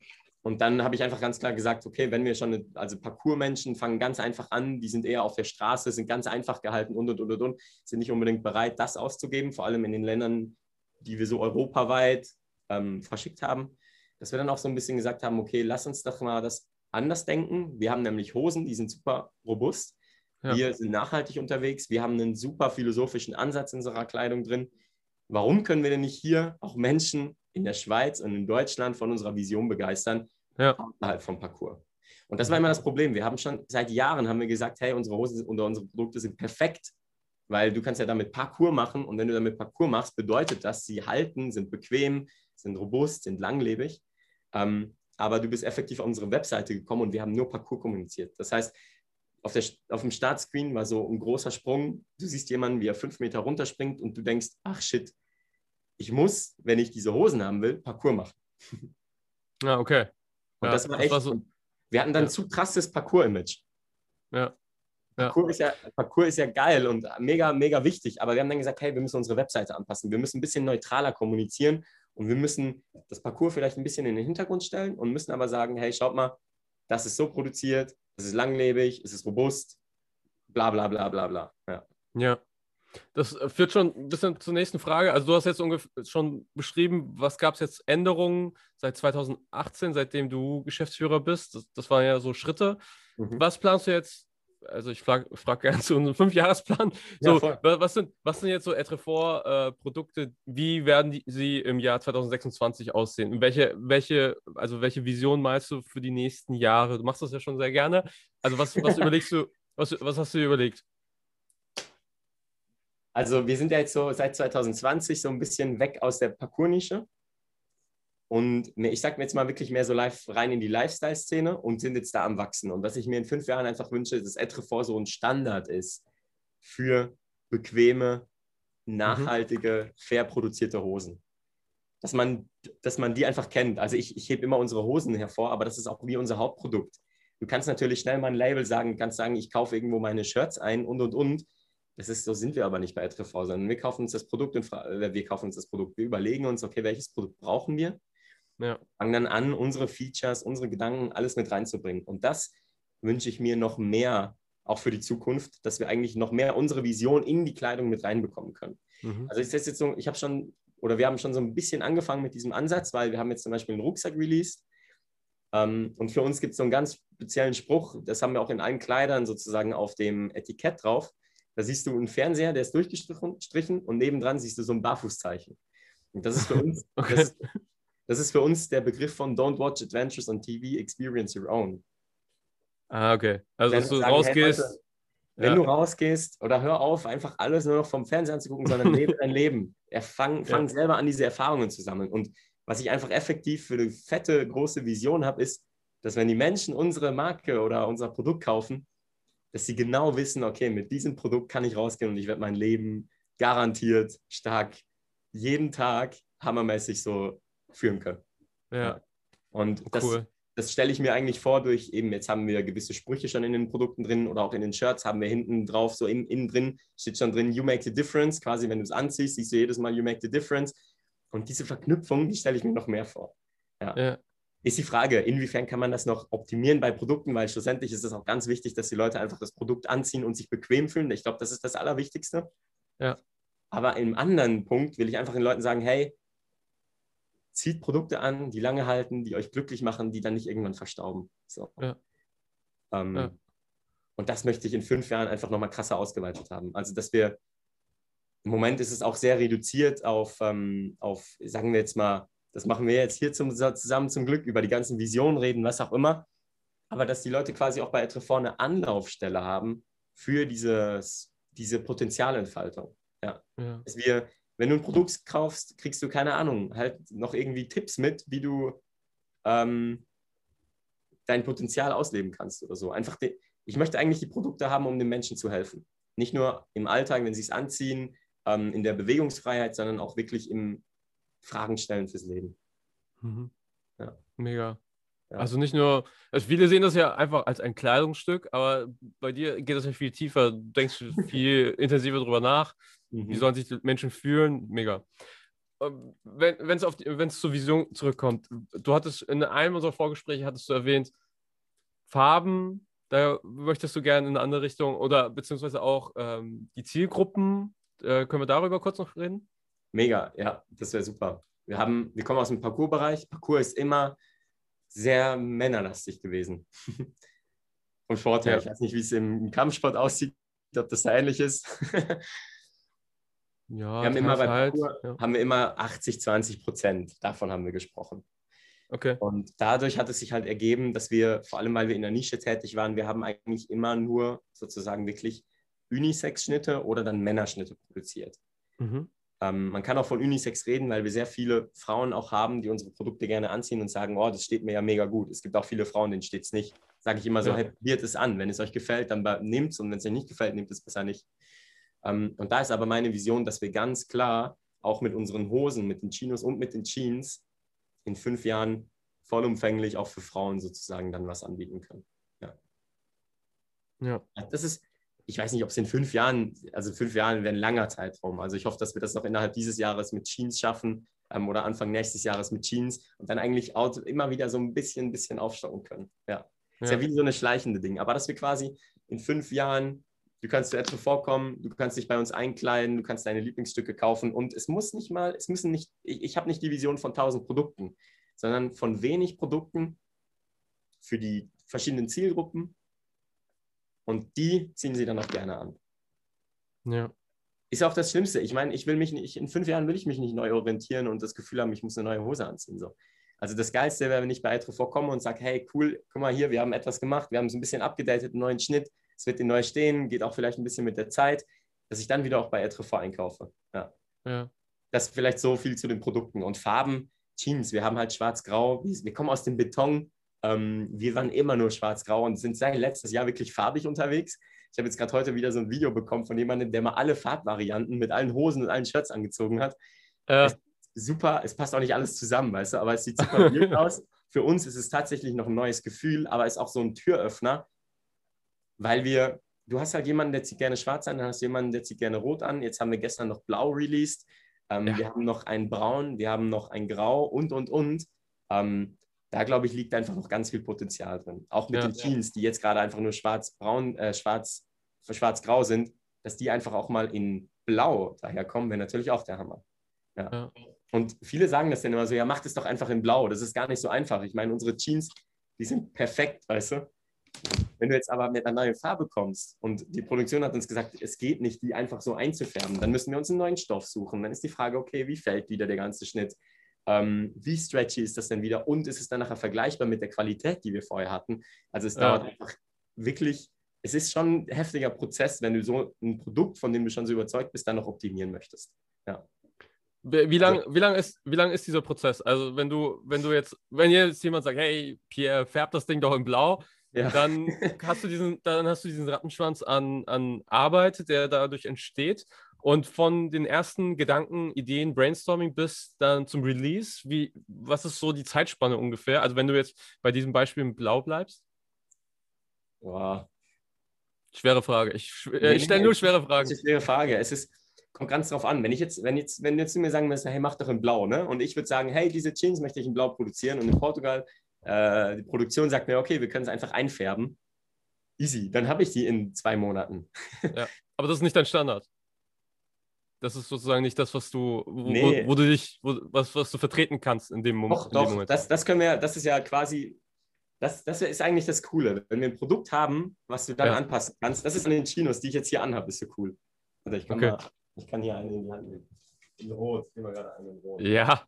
und dann habe ich einfach ganz klar gesagt, okay, wenn wir schon, eine, also Parcours-Menschen fangen ganz einfach an, die sind eher auf der Straße, sind ganz einfach gehalten und, und, und, und, und, sind nicht unbedingt bereit, das auszugeben, vor allem in den Ländern, die wir so europaweit ähm, verschickt haben, dass wir dann auch so ein bisschen gesagt haben, okay, lass uns doch mal das anders denken. Wir haben nämlich Hosen, die sind super robust. Ja. Wir sind nachhaltig unterwegs. Wir haben einen super philosophischen Ansatz in unserer Kleidung drin. Warum können wir denn nicht hier auch Menschen in der Schweiz und in Deutschland von unserer Vision begeistern, Ja. außerhalb vom Parcours? Und das war immer das Problem. Wir haben schon seit Jahren haben wir gesagt, hey, unsere Hosen oder unsere Produkte sind perfekt, weil du kannst ja damit Parcours machen und wenn du damit Parcours machst, bedeutet das, sie halten, sind bequem, sind robust, sind langlebig. Ähm, aber du bist effektiv auf unsere Webseite gekommen und wir haben nur Parcours kommuniziert. Das heißt, auf, der, auf dem Startscreen war so ein großer Sprung. Du siehst jemanden, wie er fünf Meter runterspringt und du denkst, ach shit, ich muss, wenn ich diese Hosen haben will, Parcours machen. Ja, okay. Und Ja, das war echt. so, und wir hatten dann Ja. zu krasses Parcours-Image. ja. Ja. Parcours, ist ja, Parcours ist ja geil und mega, mega wichtig. Aber wir haben dann gesagt, hey, wir müssen unsere Webseite anpassen. Wir müssen ein bisschen neutraler kommunizieren und wir müssen das Parcours vielleicht ein bisschen in den Hintergrund stellen und müssen aber sagen, hey, schaut mal, das ist so produziert, es ist langlebig, es ist robust, bla bla bla bla bla. Ja. Ja. Das äh, führt schon ein bisschen zur nächsten Frage. Also du hast jetzt schon beschrieben, was gab es jetzt Änderungen seit 2018, seitdem du Geschäftsführer bist. Das, das waren ja so Schritte. Mhm. Was planst du jetzt? Also ich frage frag gerne zu unserem Fünfjahresplan. Ja, So, wa- was, sind, was sind jetzt so Etrefort-Produkte? Wie werden die, sie im Jahr 2026 aussehen? Und Welche, welche, also welche Vision malst du für die nächsten Jahre? Du machst das ja schon sehr gerne. Also was, was überlegst du, was, was hast du dir überlegt? Also wir sind ja jetzt so seit 2020 so ein bisschen weg aus der Parcours-Nische. Und ich sage mir jetzt mal wirklich mehr so live rein in die Lifestyle-Szene und sind jetzt da am Wachsen. Und was ich mir in fünf Jahren einfach wünsche, ist, dass Etrefort so ein Standard ist für bequeme, nachhaltige, fair produzierte Hosen. Dass man, dass man die einfach kennt. Also ich, ich hebe immer unsere Hosen hervor, aber das ist auch wie unser Hauptprodukt. Du kannst natürlich schnell mal ein Label sagen, kannst sagen, ich kaufe irgendwo meine Shirts ein und und und. Das ist, so sind wir aber nicht bei Etrefort, sondern wir kaufen uns das Produkt und fra- äh, wir kaufen uns das Produkt. Wir überlegen uns, okay, welches Produkt brauchen wir? Ja. Fangen dann an, unsere Features, unsere Gedanken, alles mit reinzubringen. Und das wünsche ich mir noch mehr, auch für die Zukunft, dass wir eigentlich noch mehr unsere Vision in die Kleidung mit reinbekommen können. Mhm. Also ist das jetzt so, ich habe schon, oder wir haben schon so ein bisschen angefangen mit diesem Ansatz, weil wir haben jetzt zum Beispiel einen Rucksack released. Ähm, und für uns gibt es so einen ganz speziellen Spruch, das haben wir auch in allen Kleidern sozusagen auf dem Etikett drauf. Da siehst du einen Fernseher, der ist durchgestrichen strichen, und nebendran siehst du so ein Barfußzeichen. Und das ist für uns, Okay. das, ist, das ist für uns der Begriff von Don't watch adventures on TV, experience your own. Ah, okay. Also, Wenn dass du sagen, hey, rausgehst. Leute, Wenn ja. du rausgehst oder hör auf, einfach alles nur noch vom Fernseher anzugucken, sondern lebe dein Leben. Fang, fang selber an, diese Erfahrungen zu sammeln. Und was ich einfach effektiv für eine fette, große Vision habe, ist, dass wenn die Menschen unsere Marke oder unser Produkt kaufen, dass sie genau wissen, okay, mit diesem Produkt kann ich rausgehen und ich werde mein Leben garantiert stark jeden Tag hammermäßig so führen können. ja, Und das, cool. das stelle ich mir eigentlich vor durch eben, jetzt haben wir gewisse Sprüche schon in den Produkten drin oder auch in den Shirts haben wir hinten drauf, so in, innen drin steht schon drin, you make the difference. Quasi, wenn du es anziehst, siehst du jedes Mal, you make the difference. Und diese Verknüpfung, die stelle ich mir noch mehr vor. Ja. Ist die Frage, inwiefern kann man das noch optimieren bei Produkten, weil schlussendlich ist es auch ganz wichtig, dass die Leute einfach das Produkt anziehen und sich bequem fühlen. Ich glaube, das ist das Allerwichtigste. Ja. Aber im anderen Punkt will ich einfach den Leuten sagen, hey, zieht Produkte an, die lange halten, die euch glücklich machen, die dann nicht irgendwann verstauben. So. Ja. Ähm, Ja. Und das möchte ich in fünf Jahren einfach nochmal krasser ausgeweitet haben. Also, dass wir im Moment ist es auch sehr reduziert auf, ähm, auf, sagen wir jetzt mal, das machen wir jetzt hier zum, zusammen zum Glück, über die ganzen Visionen reden, was auch immer. Aber dass die Leute quasi auch bei Etrefort eine Anlaufstelle haben für dieses, diese Potenzialentfaltung. Ja. Dass wir, wenn du ein Produkt kaufst, kriegst du keine Ahnung, halt noch irgendwie Tipps mit, wie du ähm, dein Potenzial ausleben kannst oder so. Einfach, de, ich möchte eigentlich die Produkte haben, um den Menschen zu helfen. Nicht nur im Alltag, wenn sie es anziehen, ähm, in der Bewegungsfreiheit, sondern auch wirklich im Fragen stellen fürs Leben. Mhm. Ja. Mega. Ja. Also nicht nur, also viele sehen das ja einfach als ein Kleidungsstück, aber bei dir geht das ja viel tiefer. Du denkst viel intensiver drüber nach. Mhm. Wie sollen sich die Menschen fühlen? Mega. Ähm, Wenn es wenn es zur Vision zurückkommt, du hattest in einem unserer Vorgespräche hattest du erwähnt, Farben, da möchtest du gerne in eine andere Richtung oder beziehungsweise auch ähm, die Zielgruppen. Äh, können wir darüber kurz noch reden? Mega, ja, das wäre super. Wir, haben, wir kommen aus dem Parcours-Bereich. Parcours ist immer sehr männerlastig gewesen. Von Vorteil. Ja. Ich weiß nicht, wie es im Kampfsport aussieht, ob das da ähnlich ist. Ja, wir haben immer bei teils, Parcours ja. haben wir immer 80, 20 Prozent. Davon haben wir gesprochen. Okay. Und dadurch hat es sich halt ergeben, dass wir, vor allem weil wir in der Nische tätig waren, wir haben eigentlich immer nur sozusagen wirklich Unisex-Schnitte oder dann Männerschnitte produziert. Mhm. Ähm, man kann auch von Unisex reden, weil wir sehr viele Frauen auch haben, die unsere Produkte gerne anziehen und sagen, oh, das steht mir ja mega gut. Es gibt auch viele Frauen, denen steht es nicht. Sage ich immer so, Ja. hey, probiert es an. Wenn es euch gefällt, dann nehmt es und wenn es euch nicht gefällt, nehmt es besser nicht. Ähm, und da ist aber meine Vision, dass wir ganz klar auch mit unseren Hosen, mit den Chinos und mit den Jeans in fünf Jahren vollumfänglich auch für Frauen sozusagen dann was anbieten können. Ja. Das ist, ich weiß nicht, ob es in fünf Jahren, also fünf Jahren wäre ein langer Zeitraum. Also ich hoffe, dass wir das noch innerhalb dieses Jahres mit Jeans schaffen ähm, oder Anfang nächstes Jahres mit Jeans und dann eigentlich auch immer wieder so ein bisschen, bisschen aufstocken können. Ja. Ist ja Ja. wie so eine schleichende Ding. Aber dass wir quasi in fünf Jahren, du kannst zu etwas vorkommen, du kannst dich bei uns einkleiden, du kannst deine Lieblingsstücke kaufen und es muss nicht mal, es müssen nicht, ich, ich habe nicht die Vision von tausend Produkten, sondern von wenig Produkten für die verschiedenen Zielgruppen und die ziehen sie dann auch gerne an. Ja. Ist auch das Schlimmste. Ich meine, ich will mich nicht, in fünf Jahren will ich mich nicht neu orientieren und das Gefühl haben, ich muss eine neue Hose anziehen. So. Also das Geilste wäre, wenn ich bei Etro vorkomme und sage, hey, cool, guck mal hier, wir haben etwas gemacht, wir haben es ein bisschen abgedatet, einen neuen Schnitt, es wird dir neu stehen, geht auch vielleicht ein bisschen mit der Zeit, dass ich dann wieder auch bei Etro einkaufe. Ja. Ja. Das vielleicht so viel zu den Produkten. Und Farben, Jeans, wir haben halt schwarz-grau, wir kommen aus dem Beton, ähm, wir waren immer nur schwarz-grau und sind seit letztes Jahr wirklich farbig unterwegs. Ich habe jetzt gerade heute wieder so ein Video bekommen von jemandem, der mal alle Farbvarianten mit allen Hosen und allen Shirts angezogen hat. Ja. Super, es passt auch nicht alles zusammen, weißt du, aber es sieht super weird aus. Für uns ist es tatsächlich noch ein neues Gefühl, aber ist auch so ein Türöffner, weil wir, du hast halt jemanden, der zieht gerne schwarz an, dann hast du jemanden, der zieht gerne rot an. Jetzt haben wir gestern noch blau released. Ähm, Ja. Wir haben noch ein braun, wir haben noch ein grau und, und, und. Ähm, da glaube ich, liegt einfach noch ganz viel Potenzial drin. Auch mit Ja. den Jeans, die jetzt gerade einfach nur schwarz-braun, äh, schwarz, schwarz-grau sind, dass die einfach auch mal in blau daherkommen, wäre natürlich auch der Hammer. Ja. Ja. Und viele sagen das dann immer so, ja, macht es doch einfach in blau. Das ist gar nicht so einfach. Ich meine, unsere Jeans, die sind perfekt, weißt du? Wenn du jetzt aber mit einer neuen Farbe kommst und die Produktion hat uns gesagt, es geht nicht, die einfach so einzufärben, dann müssen wir uns einen neuen Stoff suchen. Dann ist die Frage, okay, wie fällt wieder der ganze Schnitt? Ähm, wie stretchy ist das denn wieder? Und ist es dann nachher vergleichbar mit der Qualität, die wir vorher hatten? Also es Ja. dauert einfach wirklich, es ist schon ein heftiger Prozess, wenn du so ein Produkt, von dem du schon so überzeugt bist, dann noch optimieren möchtest. Wie wie lang, wie lang, ist, wie lang ist dieser Prozess? Also, wenn du, wenn du jetzt, wenn jetzt jemand sagt, hey, Pierre, färb das Ding doch in Blau, Ja. dann hast du diesen, dann hast du diesen Rattenschwanz an, an Arbeit, der dadurch entsteht. Und von den ersten Gedanken, Ideen, Brainstorming bis dann zum Release, wie, was ist so die Zeitspanne ungefähr? Also, wenn du jetzt bei diesem Beispiel mit Blau bleibst? Boah. Schwere Frage. Ich, äh, ich stelle nur schwere Das Fragen. ist eine schwere Frage. Es ist, kommt ganz drauf an. Wenn ich jetzt, wenn jetzt, wenn jetzt zu mir sagen würdest, hey, mach doch in Blau, ne? Und ich würde sagen, hey, diese Jeans möchte ich in Blau produzieren. Und in Portugal, äh, die Produktion sagt mir, okay, wir können es einfach einfärben. Easy. Dann habe ich die in zwei Monaten. Aber das ist nicht dein Standard. Das ist sozusagen nicht das, was du, wo, Nee. wo, wo du dich, wo, was, was du vertreten kannst in dem, Mom Doch, doch, Moment. das, das können wir, das ist ja quasi, das, das ist eigentlich das Coole. Wenn wir ein Produkt haben, was du dann Ja. anpassen kannst, das ist an den Chinos, die ich jetzt hier anhabe, ist so cool. Warte, ich kann, Okay. mal, ich kann hier eine in die Hand nehmen. In Rot, ich nehme mal gerade eine in Rot. Ja,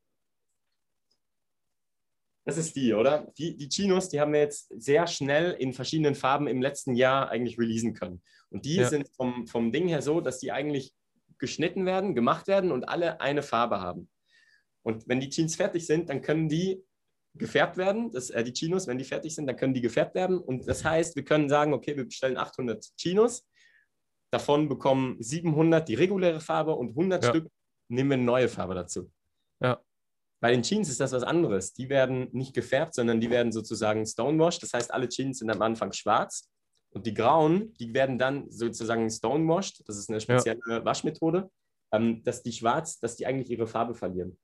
Das ist die, oder? Die, die Chinos, die haben wir jetzt sehr schnell in verschiedenen Farben im letzten Jahr eigentlich releasen können. Und die Ja. sind vom, vom Ding her so, dass die eigentlich geschnitten werden, gemacht werden und alle eine Farbe haben. Und wenn die Jeans fertig sind, dann können die gefärbt werden. Das, äh, die Chinos, wenn die fertig sind, dann können die gefärbt werden. Und das heißt, wir können sagen, okay, wir bestellen 800 Chinos. Davon bekommen 700 die reguläre Farbe und 100 Ja. Stück nehmen wir eine neue Farbe dazu. Ja. Bei den Jeans ist das was anderes. Die werden nicht gefärbt, sondern die werden sozusagen stonewashed. Das heißt, alle Jeans sind am Anfang schwarz. Und die grauen, die werden dann sozusagen stonewashed. Das ist eine spezielle Waschmethode, ähm, dass die schwarz, dass die eigentlich ihre Farbe verlieren.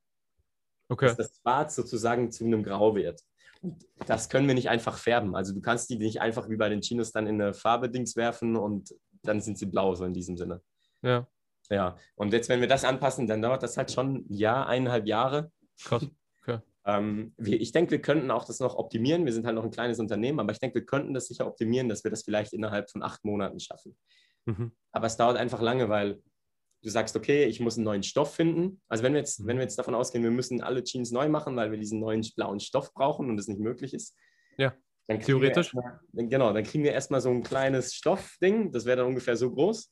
okay. Dass das Schwarz sozusagen zu einem Grau wird. Und das können wir nicht einfach färben. Also du kannst die nicht einfach wie bei den Chinos dann in eine Farbe-Dings werfen und dann sind sie blau, so in diesem Sinne. Ja, Ja, und jetzt, wenn wir das anpassen, dann dauert das halt schon ein Jahr, eineinhalb Jahre. krass. Ähm, wir, ich denke, wir könnten auch das noch optimieren. Wir sind halt noch ein kleines Unternehmen, aber ich denke, wir könnten das sicher optimieren, dass wir das vielleicht innerhalb von acht Monaten schaffen. Mhm. Aber es dauert einfach lange, weil du sagst, okay, ich muss einen neuen Stoff finden. Also wenn wir jetzt, Mhm. wenn wir jetzt davon ausgehen, wir müssen alle Jeans neu machen, weil wir diesen neuen blauen Stoff brauchen und es nicht möglich ist. Ja, dann theoretisch. Dann- genau, dann kriegen wir erstmal so ein kleines Stoffding, das wäre dann ungefähr so groß.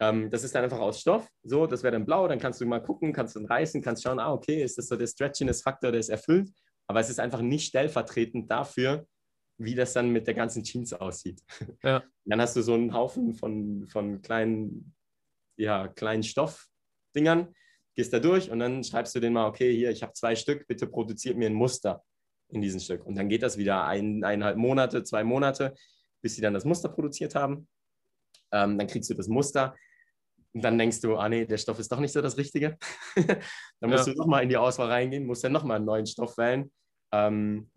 Ähm, das ist dann einfach aus Stoff. So, das wäre dann blau, dann kannst du mal gucken, kannst dann reißen, kannst schauen, ah, okay, ist das so der Stretchiness-Faktor, der ist erfüllt. Aber es ist einfach nicht stellvertretend dafür, wie das dann mit der ganzen Jeans aussieht. Ja. Dann hast du so einen Haufen von, von kleinen, ja, kleinen Stoffdingern, gehst da durch und dann schreibst du denen mal, okay, hier, ich habe zwei Stück, bitte produziert mir ein Muster in diesem Stück. Und dann geht das wieder ein, eineinhalb Monate, zwei Monate, bis sie dann das Muster produziert haben. Ähm, dann kriegst du das Muster und dann denkst du, ah nee, der Stoff ist doch nicht so das Richtige. dann musst Ja. du nochmal in die Auswahl reingehen, musst dann nochmal einen neuen Stoff wählen. Ähm,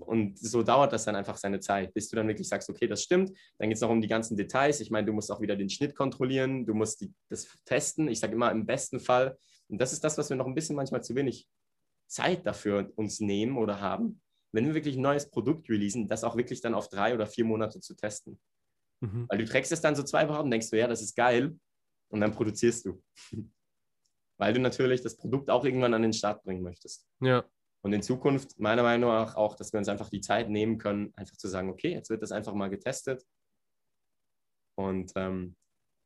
und so dauert das dann einfach seine Zeit, bis du dann wirklich sagst, okay, das stimmt. Dann geht es noch um die ganzen Details. Ich meine, du musst auch wieder den Schnitt kontrollieren, du musst die, das testen. Ich sage immer im besten Fall. Und das ist das, was wir noch ein bisschen manchmal zu wenig Zeit dafür uns nehmen oder haben. Wenn wir wirklich ein neues Produkt releasen, das auch wirklich dann auf drei oder vier Monate zu testen. Mhm. Weil du trägst es dann so zwei Wochen und denkst du, ja, das ist geil. Und dann produzierst du. Weil du natürlich das Produkt auch irgendwann an den Start bringen möchtest. Ja, Und in Zukunft, meiner Meinung nach, auch, dass wir uns einfach die Zeit nehmen können, einfach zu sagen, okay, jetzt wird das einfach mal getestet. Und ähm,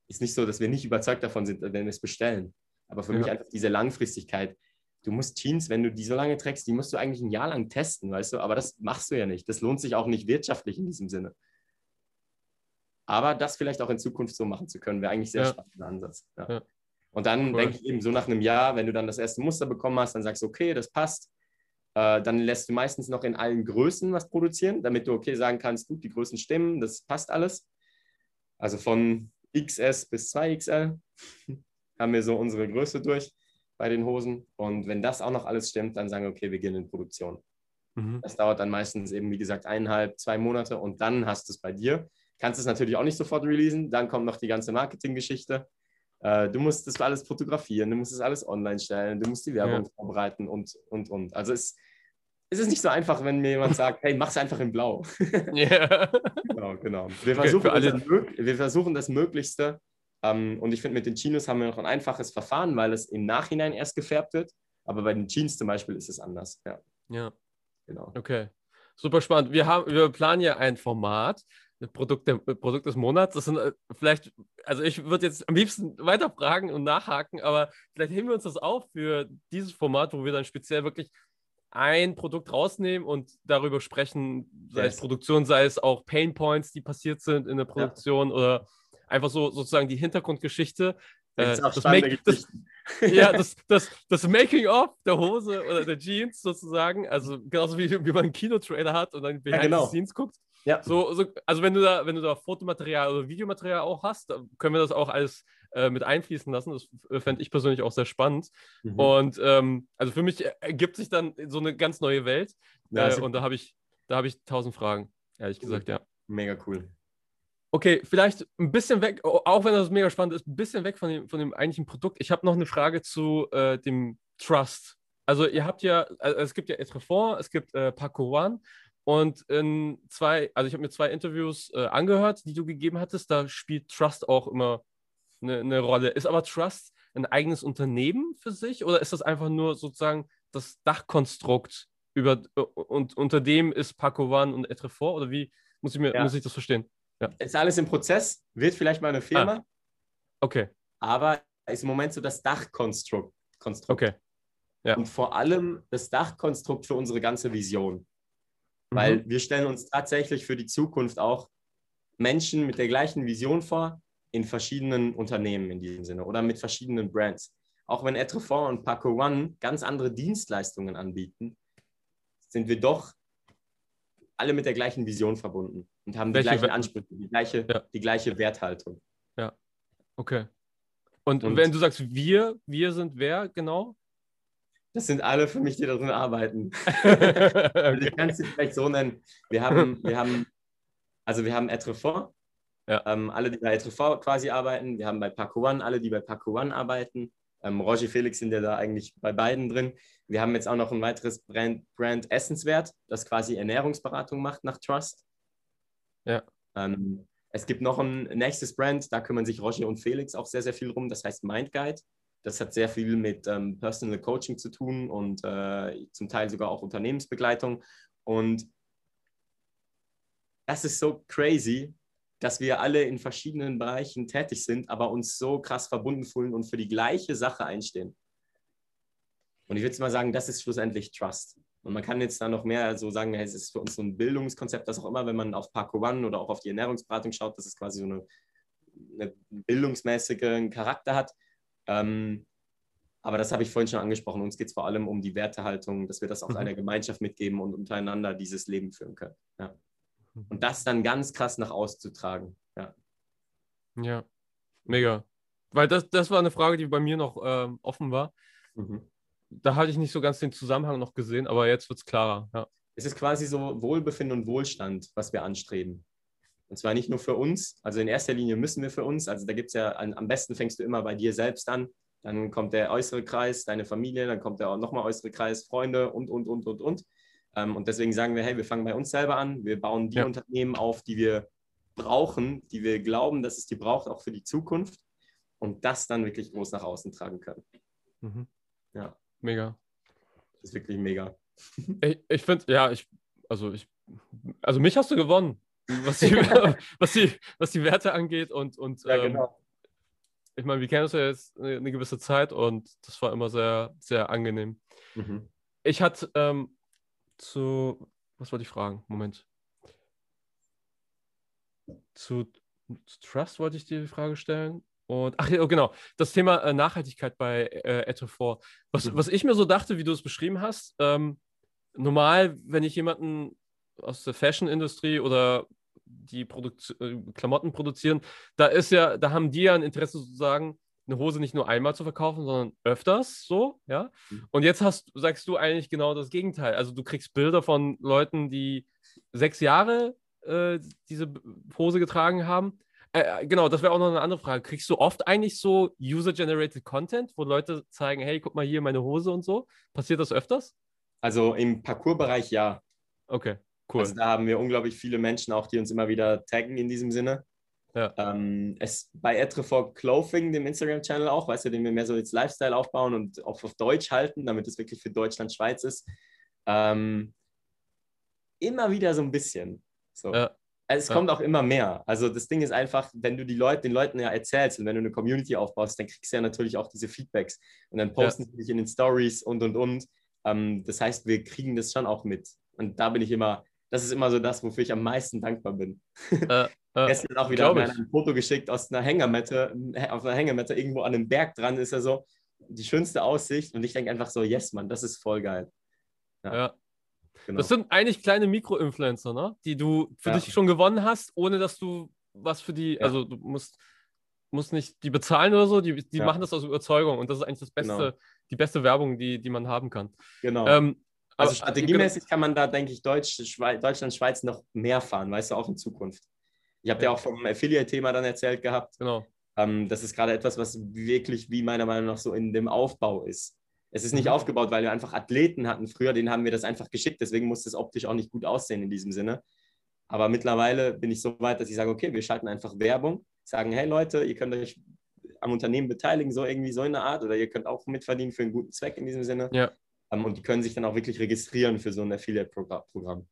ist nicht so, dass wir nicht überzeugt davon sind, wenn wir es bestellen. Aber für Ja. mich einfach diese Langfristigkeit. Du musst Jeans, wenn du die so lange trägst, die musst du eigentlich ein Jahr lang testen, weißt du? Aber das machst du ja nicht. Das lohnt sich auch nicht wirtschaftlich in diesem Sinne. Aber das vielleicht auch in Zukunft so machen zu können, wäre eigentlich sehr Ja. spannender Ansatz. Ja. Ja. Und dann Cool. denke ich eben so nach einem Jahr, wenn du dann das erste Muster bekommen hast, dann sagst du, okay, das passt. Äh, dann lässt du meistens noch in allen Größen was produzieren, damit du okay sagen kannst, gut, die Größen stimmen, das passt alles. Also von XS bis 2XL haben wir so unsere Größe durch bei den Hosen. Und wenn das auch noch alles stimmt, dann sagen wir, okay, wir gehen in Produktion. mhm. Das dauert dann meistens eben, wie gesagt, eineinhalb, zwei Monate und dann hast du es bei dir. Kannst es natürlich auch nicht sofort releasen. Dann kommt noch die ganze Marketinggeschichte. Äh, du musst das alles fotografieren, du musst das alles online stellen, du musst die Werbung Ja. vorbereiten und, und, und. Also es, es ist nicht so einfach, wenn mir jemand sagt, hey, mach's einfach in blau. Ja. genau, genau. Wir Okay, versuchen, alle- das, wir versuchen das Möglichste. Ähm, und ich finde, mit den Chinos haben wir noch ein einfaches Verfahren, weil es im Nachhinein erst gefärbt wird. Aber bei den Jeans zum Beispiel ist es anders. Ja, ja. genau. Okay, super spannend. Wir, haben, wir planen ja ein Format, Produkt, der, Produkt des Monats. Das sind äh, vielleicht, also ich würde jetzt am liebsten weiterfragen und nachhaken, aber vielleicht heben wir uns das auf für dieses Format, wo wir dann speziell wirklich ein Produkt rausnehmen und darüber sprechen, sei es Yes. Produktion, sei es auch Pain Points, die passiert sind in der Produktion oder einfach so sozusagen die Hintergrundgeschichte. Äh, das, Make, das, ja, das, das, das Making-of der Hose oder der Jeans sozusagen, also genauso wie, wie man einen Kinotrailer hat und dann behind genau. the scenes guckt. Ja. So, so, also wenn du da, wenn du da Fotomaterial oder Videomaterial auch hast, können wir das auch alles äh, mit einfließen lassen. Das äh, fände ich persönlich auch sehr spannend. Mhm. Und ähm, also für mich ergibt sich dann so eine ganz neue Welt. Ja, äh, und da habe ich, da habe ich tausend Fragen, ehrlich gesagt, ja. Mega cool. Okay, vielleicht ein bisschen weg, auch wenn das mega spannend ist, ein bisschen weg von dem, von dem eigentlichen Produkt. Ich habe noch eine Frage zu äh, dem Trust. Also ihr habt ja, also es gibt ja Etrefort, es gibt äh, Paco One und in zwei, also ich habe mir zwei Interviews äh, angehört, die du gegeben hattest, da spielt Trust auch immer eine, eine Rolle. Ist aber Trust ein eigenes Unternehmen für sich oder ist das einfach nur sozusagen das Dachkonstrukt über, und unter dem ist Paco One und Etrefort oder wie muss ich, mir, ja. muss ich das verstehen? Ja. Ist alles im Prozess, wird vielleicht mal eine Firma. Ah. Okay. Aber ist im Moment so das Dachkonstrukt. Konstrukt. Okay. Ja. Und vor allem das Dachkonstrukt für unsere ganze Vision. Mhm. Weil wir stellen uns tatsächlich für die Zukunft auch Menschen mit der gleichen Vision vor, in verschiedenen Unternehmen in diesem Sinne oder mit verschiedenen Brands. Auch wenn Etrefort und Paco One ganz andere Dienstleistungen anbieten, sind wir doch alle mit der gleichen Vision verbunden und haben die Welche gleichen Ansprüche, die gleiche, ja. die gleiche Werthaltung. Ja, okay. Und, und, wenn du sagst wir, wir sind wer genau? Das sind alle für mich, die darin arbeiten. Also ich kann es vielleicht so nennen. Wir haben, wir haben, also wir haben Etrefort, ja. ähm, alle, die bei Etrefort quasi arbeiten. Wir haben bei Paco One alle, die bei Paco One arbeiten. Ähm, Roger Felix sind ja da eigentlich bei beiden drin. Wir haben jetzt auch noch ein weiteres Brand, Brand Essenswert, das quasi Ernährungsberatung macht nach Trust. Ja. Ähm, es gibt noch ein nächstes Brand, da kümmern sich Roger und Felix auch sehr, sehr viel rum. Das heißt Mindguide. Das hat sehr viel mit ähm, Personal Coaching zu tun und äh, zum Teil sogar auch Unternehmensbegleitung. Und das ist so crazy, dass wir alle in verschiedenen Bereichen tätig sind, aber uns so krass verbunden fühlen und für die gleiche Sache einstehen. Und ich würde mal sagen, das ist schlussendlich Trust. Und man kann jetzt da noch mehr so sagen, es ist für uns so ein Bildungskonzept, das auch immer, wenn man auf Parco One oder auch auf die Ernährungsberatung schaut, dass es quasi so eine, eine bildungsmäßigen Charakter hat. Ähm, aber das habe ich vorhin schon angesprochen. Uns geht es vor allem um die Wertehaltung, dass wir das auch mhm. einer Gemeinschaft mitgeben und untereinander dieses Leben führen können. Ja. Und das dann ganz krass nach auszutragen. Ja. Ja, mega. Weil das, das war eine Frage, die bei mir noch ähm, offen war. Mhm. Da hatte ich nicht so ganz den Zusammenhang noch gesehen, aber jetzt wird es klarer. Ja. Es ist quasi so Wohlbefinden und Wohlstand, was wir anstreben. Und zwar nicht nur für uns, also in erster Linie müssen wir für uns, also da gibt es ja, am besten fängst du immer bei dir selbst an, dann kommt der äußere Kreis, deine Familie, dann kommt der nochmal äußere Kreis, Freunde und, und, und, und, und. Ähm, und deswegen sagen wir, hey, wir fangen bei uns selber an, wir bauen die ja. Unternehmen auf, die wir brauchen, die wir glauben, dass es die braucht, auch für die Zukunft und das dann wirklich groß nach außen tragen können. Mhm. Ja. Mega. Das ist wirklich mega. Ich, ich finde, ja, ich, also ich, also mich hast du gewonnen, was die, was die, was die Werte angeht und, und ja, ähm, genau. ich meine, wir kennen uns ja jetzt eine, gewisse Zeit und das war immer sehr, sehr angenehm. Mhm. Ich hatte ähm, zu, was wollte ich fragen? Moment. Zu, zu Trust wollte ich dir die Frage stellen. Und, ach ja, genau, das Thema äh, Nachhaltigkeit bei äh, Etrefort. Was, mhm. was ich mir so dachte, wie du es beschrieben hast, ähm, normal, wenn ich jemanden aus der Fashion-Industrie oder die Produkt äh, Klamotten produzieren, da ist ja, da haben die ja ein Interesse sozusagen, eine Hose nicht nur einmal zu verkaufen, sondern öfters so, ja. Mhm. Und jetzt hast, sagst du eigentlich genau das Gegenteil. Also du kriegst Bilder von Leuten, die sechs Jahre äh, diese Hose getragen haben. Äh, äh genau, das wäre auch noch eine andere Frage. Kriegst du oft eigentlich so User-Generated Content, wo Leute zeigen, hey, guck mal hier meine Hose und so? Passiert das öfters? Also im Parcours-Bereich ja. Okay, cool. Also da haben wir unglaublich viele Menschen auch, die uns immer wieder taggen in diesem Sinne. Ja. Ähm, es, bei Etrefort Clothing, dem Instagram-Channel auch, weißt du, den wir mehr so jetzt Lifestyle aufbauen und auch auf Deutsch halten, damit es wirklich für Deutschland, Schweiz ist. Ähm, immer wieder so ein bisschen. So. Ja. Also es ja. kommt auch immer mehr. Also das Ding ist einfach, wenn du die Leute, den Leuten ja erzählst und wenn du eine Community aufbaust, dann kriegst du ja natürlich auch diese Feedbacks und dann posten sie dich in den Stories und und und. Ähm, das heißt, wir kriegen das schon auch mit. Und da bin ich immer, das ist immer so das, wofür ich am meisten dankbar bin. Äh, äh, Gestern auch wieder ein Foto geschickt aus einer Hängematte, auf einer Hängematte irgendwo an einem Berg dran ist er so die schönste Aussicht und ich denke einfach so, yes, Mann, das ist voll geil. Ja. ja. Genau. Das sind eigentlich kleine Mikro-Influencer, ne? die du für ja. dich schon gewonnen hast, ohne dass du was für die, ja. also du musst, musst nicht die bezahlen oder so, die, die machen das aus Überzeugung und das ist eigentlich das Beste, genau. die beste Werbung, die, die man haben kann. Genau. Ähm, also strategiemäßig kann man da, denke ich, Deutsch, Schweiz, Deutschland, Schweiz noch mehr fahren, weißt du, auch in Zukunft. Ich habe ja. dir auch vom Affiliate-Thema dann erzählt gehabt. Genau. Ähm, das ist gerade etwas, was wirklich, wie meiner Meinung nach, so in dem Aufbau ist. Es ist nicht mhm. aufgebaut, weil wir einfach Athleten hatten früher, denen haben wir das einfach geschickt, deswegen muss es optisch auch nicht gut aussehen in diesem Sinne. Aber mittlerweile bin ich so weit, dass ich sage, okay, wir schalten einfach Werbung, sagen, hey Leute, ihr könnt euch am Unternehmen beteiligen, so irgendwie so in der Art, oder ihr könnt auch mitverdienen für einen guten Zweck in diesem Sinne. Ja. Ähm, und die können sich dann auch wirklich registrieren für so ein Affiliate-Programm.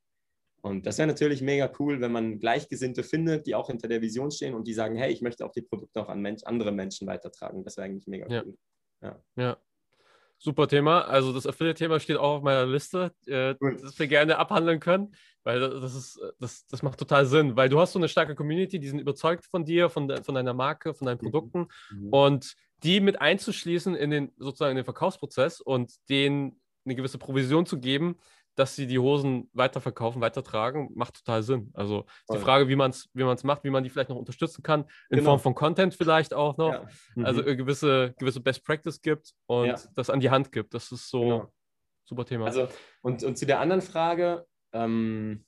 Und das wäre natürlich mega cool, wenn man Gleichgesinnte findet, die auch hinter der Vision stehen und die sagen, hey, ich möchte auch die Produkte auch an Mensch, andere Menschen weitertragen. Das wäre eigentlich mega cool. Ja. ja. Super Thema. Also das Affiliate-Thema steht auch auf meiner Liste, äh, das wir gerne abhandeln können, weil das ist, das, das macht total Sinn, weil du hast so eine starke Community, die sind überzeugt von dir, von, de, von deiner Marke, von deinen mhm. Produkten mhm. und die mit einzuschließen in den sozusagen in den Verkaufsprozess und denen eine gewisse Provision zu geben, dass sie die Hosen weiterverkaufen, weitertragen, macht total Sinn. Also Voll. die Frage, wie man es wie macht, wie man die vielleicht noch unterstützen kann, in genau. Form von Content vielleicht auch noch. Ja. Mhm. Also äh, gewisse, gewisse Best Practice gibt und ja. das an die Hand gibt. Das ist so genau. super Thema. Also, und, und zu der anderen Frage, ähm,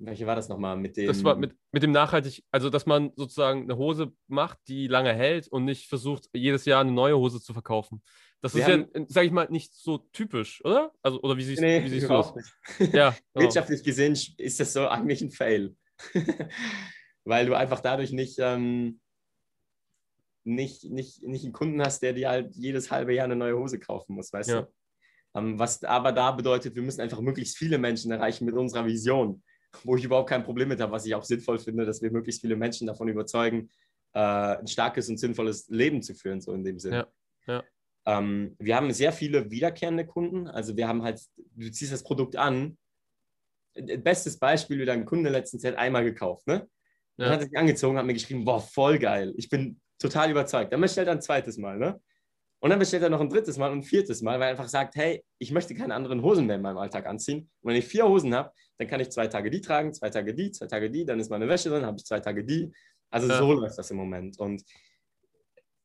welche war das nochmal? Mit dem... Das war mit, mit dem nachhaltig, also dass man sozusagen eine Hose macht, die lange hält und nicht versucht, jedes Jahr eine neue Hose zu verkaufen. Das wir ist haben, ja, sage ich mal, nicht so typisch, oder? Also, oder wie siehst, nee, wie siehst du das? Ja, genau. Wirtschaftlich gesehen ist das so eigentlich ein Fail. Weil du einfach dadurch nicht, ähm, nicht, nicht, nicht einen Kunden hast, der dir halt jedes halbe Jahr eine neue Hose kaufen muss, weißt ja. du? Ähm, was aber da bedeutet, wir müssen einfach möglichst viele Menschen erreichen mit unserer Vision, wo ich überhaupt kein Problem mit habe, was ich auch sinnvoll finde, dass wir möglichst viele Menschen davon überzeugen, äh, ein starkes und sinnvolles Leben zu führen, so in dem Sinne. Ja. ja. Ähm, wir haben sehr viele wiederkehrende Kunden. Also wir haben halt, du ziehst das Produkt an. Bestes Beispiel, wieder ein Kunde letztens hat einmal gekauft, ne? Ja. Dann hat er sich angezogen, hat mir geschrieben, boah, voll geil. Ich bin total überzeugt. Dann bestellt er ein zweites Mal, ne? Und dann bestellt er noch ein drittes Mal und ein viertes Mal, weil er einfach sagt, hey, ich möchte keine anderen Hosen mehr in meinem Alltag anziehen. Und wenn ich vier Hosen habe, dann kann ich zwei Tage die tragen, zwei Tage die, zwei Tage die, dann ist meine Wäsche drin, habe ich zwei Tage die. Also ja. so läuft das im Moment. Und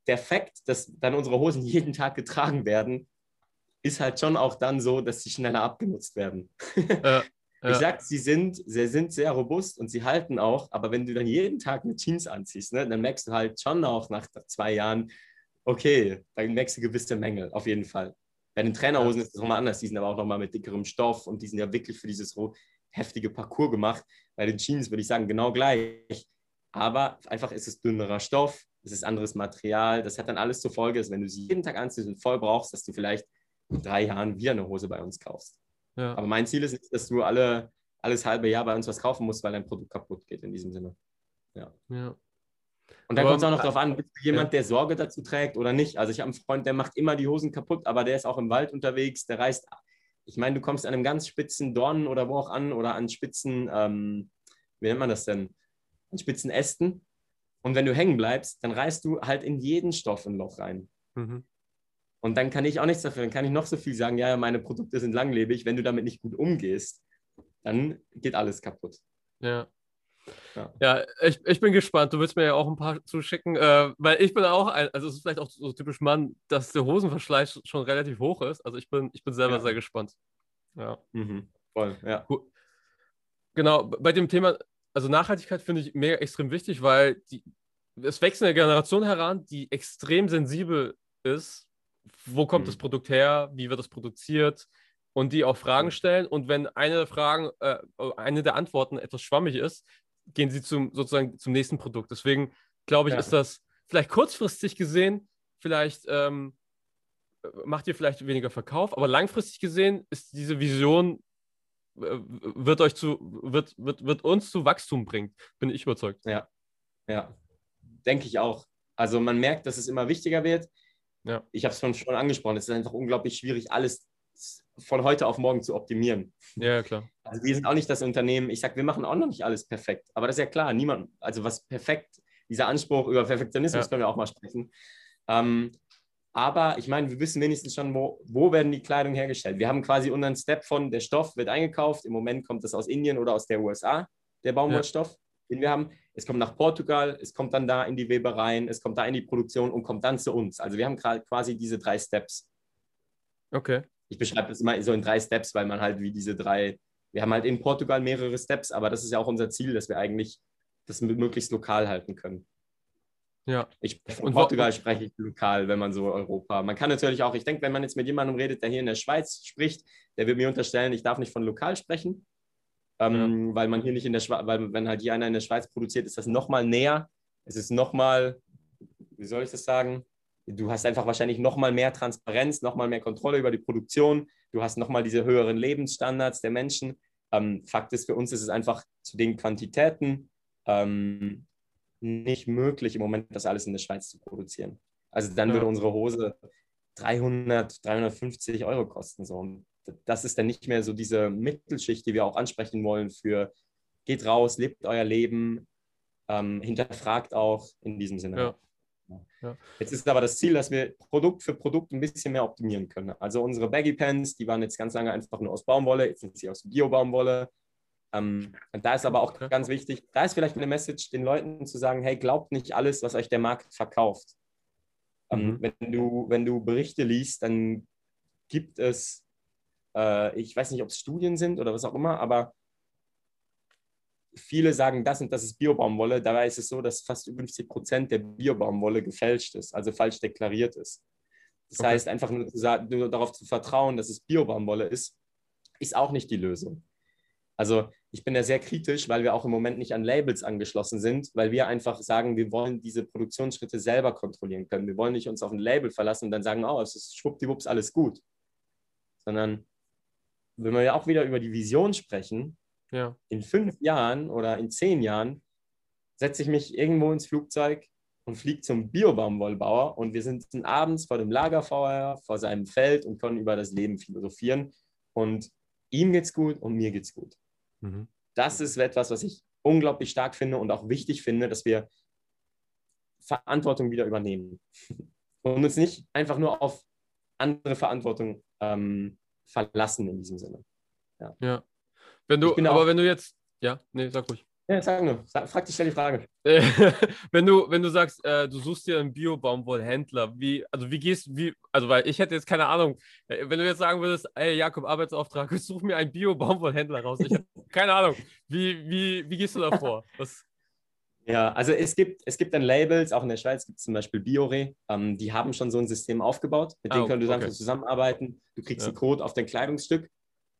der Fakt, dass dann unsere Hosen jeden Tag getragen werden, ist halt schon auch dann so, dass sie schneller abgenutzt werden. Ja, ja. Ich sag, sie sind, sie sind sehr robust und sie halten auch, aber wenn du dann jeden Tag eine Jeans anziehst, ne, dann merkst du halt schon auch nach zwei Jahren, okay, dann merkst du gewisse Mängel, auf jeden Fall. Bei den Trainerhosen ist das nochmal anders, die sind aber auch nochmal mit dickerem Stoff und die sind ja wirklich für dieses heftige Parcours gemacht. Bei den Jeans würde ich sagen, genau gleich. Aber einfach ist es dünnerer Stoff, es ist anderes Material. Das hat dann alles zur Folge, dass wenn du sie jeden Tag anziehst und voll brauchst, dass du vielleicht in drei Jahren wieder eine Hose bei uns kaufst. Ja. Aber mein Ziel ist nicht, dass du alle, alles halbe Jahr bei uns was kaufen musst, weil dein Produkt kaputt geht in diesem Sinne. Ja. ja. Und dann kommt es auch noch darauf an, bist du jemand, der Sorge dazu trägt oder nicht. Also ich habe einen Freund, der macht immer die Hosen kaputt, aber der ist auch im Wald unterwegs, der reist. Ich meine, du kommst an einem ganz spitzen Dornen oder wo auch an oder an spitzen, ähm, wie nennt man das denn? An spitzen Ästen und wenn du hängen bleibst, dann reißt du halt in jeden Stoff ein Loch rein. Mhm. Und dann kann ich auch nichts dafür. Dann kann ich noch so viel sagen, ja, meine Produkte sind langlebig. Wenn du damit nicht gut umgehst, dann geht alles kaputt. Ja. Ja, ja ich, ich bin gespannt. Du willst mir ja auch ein paar zuschicken, äh, weil ich bin auch ein, also es ist vielleicht auch so typisch Mann, dass der Hosenverschleiß schon relativ hoch ist. Also ich bin, ich bin selber ja. sehr gespannt. Ja. Mhm. Voll, ja. Genau, bei dem Thema also Nachhaltigkeit finde ich mega extrem wichtig, weil die, es wächst eine Generation heran, die extrem sensibel ist. Wo kommt mhm. das Produkt her? Wie wird es produziert? Und die auch Fragen stellen. Und wenn eine der Fragen, äh, eine der Antworten etwas schwammig ist, gehen sie zum, sozusagen zum nächsten Produkt. Deswegen glaube ich, ja. ist das vielleicht kurzfristig gesehen, vielleicht ähm, macht ihr vielleicht weniger Verkauf, aber langfristig gesehen ist diese Vision wird euch zu, wird, wird, wird uns zu Wachstum bringen, bin ich überzeugt. Ja, ja, denke ich auch. Also man merkt, dass es immer wichtiger wird. Ja. Ich habe es schon, schon angesprochen, es ist einfach unglaublich schwierig, alles von heute auf morgen zu optimieren. Ja, klar. Also wir sind auch nicht das Unternehmen, ich sage, wir machen auch noch nicht alles perfekt, aber das ist ja klar, niemand, also was perfekt, dieser Anspruch über Perfektionismus ja. können wir auch mal sprechen. Ähm, aber ich meine, wir wissen wenigstens schon, wo, wo werden die Kleidung hergestellt. Wir haben quasi unseren Step von, der Stoff wird eingekauft. Im Moment kommt das aus Indien oder aus der USA, der Baumwollstoff, ja. den wir haben. Es kommt nach Portugal, es kommt dann da in die Webereien, es kommt da in die Produktion und kommt dann zu uns. Also wir haben quasi diese drei Steps. Okay. Ich beschreibe das immer so in drei Steps, weil man halt wie diese drei, wir haben halt in Portugal mehrere Steps, aber das ist ja auch unser Ziel, dass wir eigentlich das möglichst lokal halten können. Ja. Ich, von Portugal spreche ich lokal, wenn man so Europa. Man kann natürlich auch, ich denke, wenn man jetzt mit jemandem redet, der hier in der Schweiz spricht, der wird mir unterstellen, ich darf nicht von lokal sprechen, ähm, ja. weil man hier nicht in der Schweiz, weil wenn halt hier einer in der Schweiz produziert, ist das nochmal näher. Es ist nochmal, wie soll ich das sagen? Du hast einfach wahrscheinlich nochmal mehr Transparenz, nochmal mehr Kontrolle über die Produktion. Du hast nochmal diese höheren Lebensstandards der Menschen. Ähm, Fakt ist, für uns ist es einfach zu den Quantitäten ähm, nicht möglich, im Moment das alles in der Schweiz zu produzieren. Also dann ja. würde unsere Hose 300, 350 Euro kosten. So. Und das ist dann nicht mehr so diese Mittelschicht, die wir auch ansprechen wollen für geht raus, lebt euer Leben, ähm, hinterfragt auch in diesem Sinne. Ja. Ja. Jetzt ist aber das Ziel, dass wir Produkt für Produkt ein bisschen mehr optimieren können. Also unsere Baggy Pants, die waren jetzt ganz lange einfach nur aus Baumwolle, jetzt sind sie aus Bio-Baumwolle. Ähm, da ist aber auch ganz wichtig, da ist vielleicht eine Message, den Leuten zu sagen, hey, glaubt nicht alles, was euch der Markt verkauft. Ähm, mhm. wenn, du, wenn du Berichte liest, dann gibt es, äh, ich weiß nicht, ob es Studien sind oder was auch immer, aber viele sagen, das und das ist Biobaumwolle. Dabei ist es so, dass fast 50 Prozent der Biobaumwolle gefälscht ist, also falsch deklariert ist. Das okay. heißt, einfach nur, nur, darauf zu vertrauen, dass es Biobaumwolle ist, ist auch nicht die Lösung. Also ich bin da sehr kritisch, weil wir auch im Moment nicht an Labels angeschlossen sind, weil wir einfach sagen, wir wollen diese Produktionsschritte selber kontrollieren können. Wir wollen nicht uns auf ein Label verlassen und dann sagen, oh, es ist schwuppdiwupps alles gut. Sondern wenn wir ja auch wieder über die Vision sprechen, ja. in fünf Jahren oder in zehn Jahren setze ich mich irgendwo ins Flugzeug und fliege zum Biobaumwollbauer und wir sind abends vor dem Lagerfeuer, vor seinem Feld und können über das Leben philosophieren. Und ihm geht's gut und mir geht's gut. Mhm. Das ist etwas, was ich unglaublich stark finde und auch wichtig finde, dass wir Verantwortung wieder übernehmen und uns nicht einfach nur auf andere Verantwortung ähm, verlassen in diesem Sinne. Ja. ja. Wenn du, aber auch, wenn du jetzt, ja, nee, sag ruhig. Ja, sag nur. Sag, frag dich, stell die Frage. wenn, du, wenn du sagst, äh, du suchst dir einen Bio-Baumwollhändler, wie, also wie gehst wie, also weil ich hätte jetzt keine Ahnung, äh, wenn du jetzt sagen würdest, ey Jakob, Arbeitsauftrag, ich suche mir einen Bio-Baumwollhändler raus. Ich hätte keine Ahnung. Wie, wie, wie gehst du da vor? Was? Ja, also es gibt, es gibt dann Labels, auch in der Schweiz gibt es zum Beispiel Biore, ähm, die haben schon so ein System aufgebaut, mit ah, dem können du okay. zusammenarbeiten. Du kriegst ja. einen Code auf dein Kleidungsstück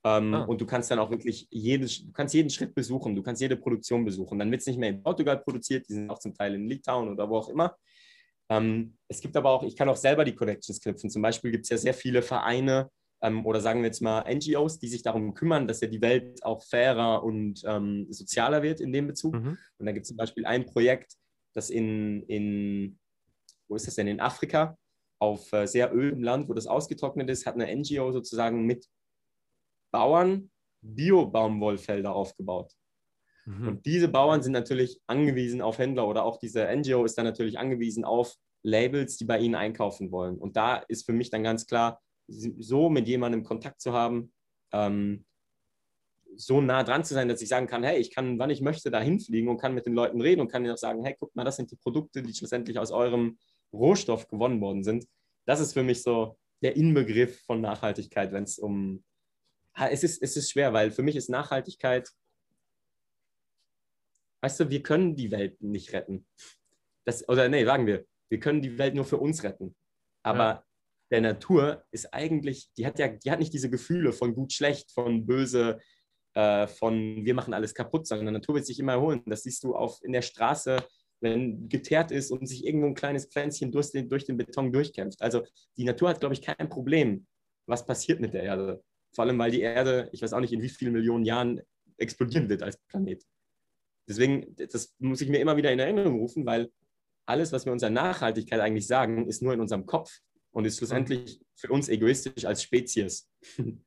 ähm, ah. Und du kannst dann auch wirklich jedes, du kannst jeden Schritt besuchen, du kannst jede Produktion besuchen. Dann wird es nicht mehr in Portugal produziert, die sind auch zum Teil in Litauen oder wo auch immer. Ähm, es gibt aber auch, ich kann auch selber die Connections knüpfen. Zum Beispiel gibt es ja sehr viele Vereine ähm, oder sagen wir jetzt mal NGOs, die sich darum kümmern, dass ja die Welt auch fairer und ähm, sozialer wird in dem Bezug. Mhm. Und da gibt es zum Beispiel ein Projekt, das in, in, wo ist das denn, in Afrika, auf äh, sehr ödem Land, wo das ausgetrocknet ist, hat eine NGO sozusagen mit Bauern Bio-Baumwollfelder aufgebaut. Mhm. Und diese Bauern sind natürlich angewiesen auf Händler oder auch diese NGO ist dann natürlich angewiesen auf Labels, die bei ihnen einkaufen wollen. Und da ist für mich dann ganz klar, so mit jemandem Kontakt zu haben, ähm, so nah dran zu sein, dass ich sagen kann, hey, ich kann, wann ich möchte, da hinfliegen und kann mit den Leuten reden und kann ihnen auch sagen, hey, guck mal, das sind die Produkte, die schlussendlich aus eurem Rohstoff gewonnen worden sind. Das ist für mich so der Inbegriff von Nachhaltigkeit, wenn es um es ist, es ist schwer, weil für mich ist Nachhaltigkeit, weißt du, wir können die Welt nicht retten. Das, oder nee, sagen wir, wir können die Welt nur für uns retten. Aber ja. der Natur ist eigentlich, die hat ja, die hat nicht diese Gefühle von gut, schlecht, von böse, äh, von wir machen alles kaputt, sondern die Natur wird sich immer erholen. Das siehst du auf, in der Straße, wenn geteert ist und sich irgendwo ein kleines Pflänzchen durch den, durch den Beton durchkämpft. Also die Natur hat, glaube ich, kein Problem, was passiert mit der Erde. Vor allem, weil die Erde, ich weiß auch nicht, in wie vielen Millionen Jahren explodieren wird als Planet. Deswegen, das muss ich mir immer wieder in Erinnerung rufen, weil alles, was wir unserer Nachhaltigkeit eigentlich sagen, ist nur in unserem Kopf und ist schlussendlich für uns egoistisch als Spezies.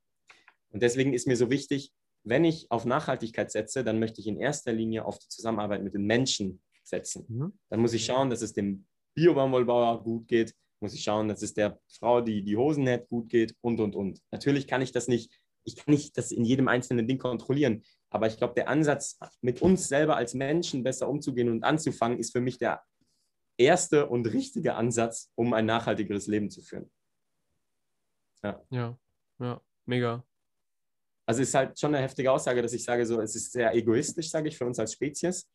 Und deswegen ist mir so wichtig, wenn ich auf Nachhaltigkeit setze, dann möchte ich in erster Linie auf die Zusammenarbeit mit den Menschen setzen. Mhm. Dann muss ich schauen, dass es dem Biobaumwollbauer gut geht, muss ich schauen, dass es der Frau, die die Hosen näht, gut geht und, und, und. Natürlich kann ich das nicht, ich kann nicht das in jedem einzelnen Ding kontrollieren, aber ich glaube, der Ansatz, mit uns selber als Menschen besser umzugehen und anzufangen, ist für mich der erste und richtige Ansatz, um ein nachhaltigeres Leben zu führen. Ja, ja, ja mega. Also es ist halt schon eine heftige Aussage, dass ich sage, so, es ist sehr egoistisch, sage ich, für uns als Spezies.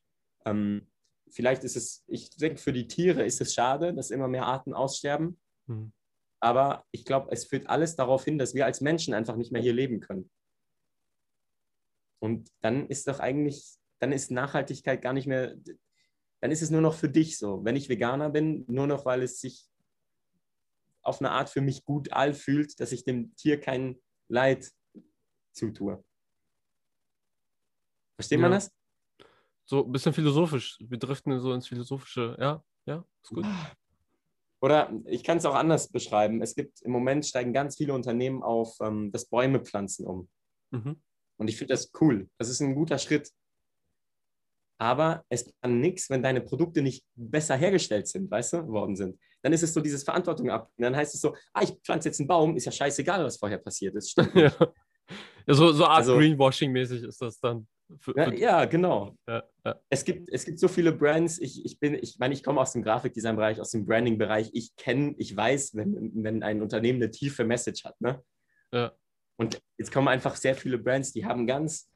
Ähm, vielleicht ist es, ich denke, für die Tiere ist es schade, dass immer mehr Arten aussterben. Mhm. Aber ich glaube, es führt alles darauf hin, dass wir als Menschen einfach nicht mehr hier leben können. Und dann ist doch eigentlich, dann ist Nachhaltigkeit gar nicht mehr, dann ist es nur noch für dich so. Wenn ich Veganer bin, nur noch, weil es sich auf eine Art für mich gut all fühlt, dass ich dem Tier kein Leid zutue. Versteht man Ja. das? So ein bisschen philosophisch. Wir driften so ins Philosophische. Ja, ja, ist gut. Oder ich kann es auch anders beschreiben. Es gibt im Moment steigen ganz viele Unternehmen auf ähm, das Bäume pflanzen um. Mhm. Und ich finde das cool. Das ist ein guter Schritt. Aber es kann nichts, wenn deine Produkte nicht besser hergestellt sind, weißt du, worden sind. Dann ist es so dieses Verantwortung ab. Und dann heißt es so, ah, ich pflanze jetzt einen Baum, ist ja scheißegal, was vorher passiert ist. Ja. ja so, so Art Also- Greenwashing-mäßig ist das dann. Für, Ja, für, ja, genau. ja, ja. Es gibt, es gibt so viele Brands. Ich, ich bin, ich meine, ich komme aus dem Grafikdesign-Bereich, aus dem Branding-Bereich. Ich kenne, ich weiß, wenn, wenn ein Unternehmen eine tiefe Message hat. Ne? Und jetzt kommen einfach sehr viele Brands, die haben ganz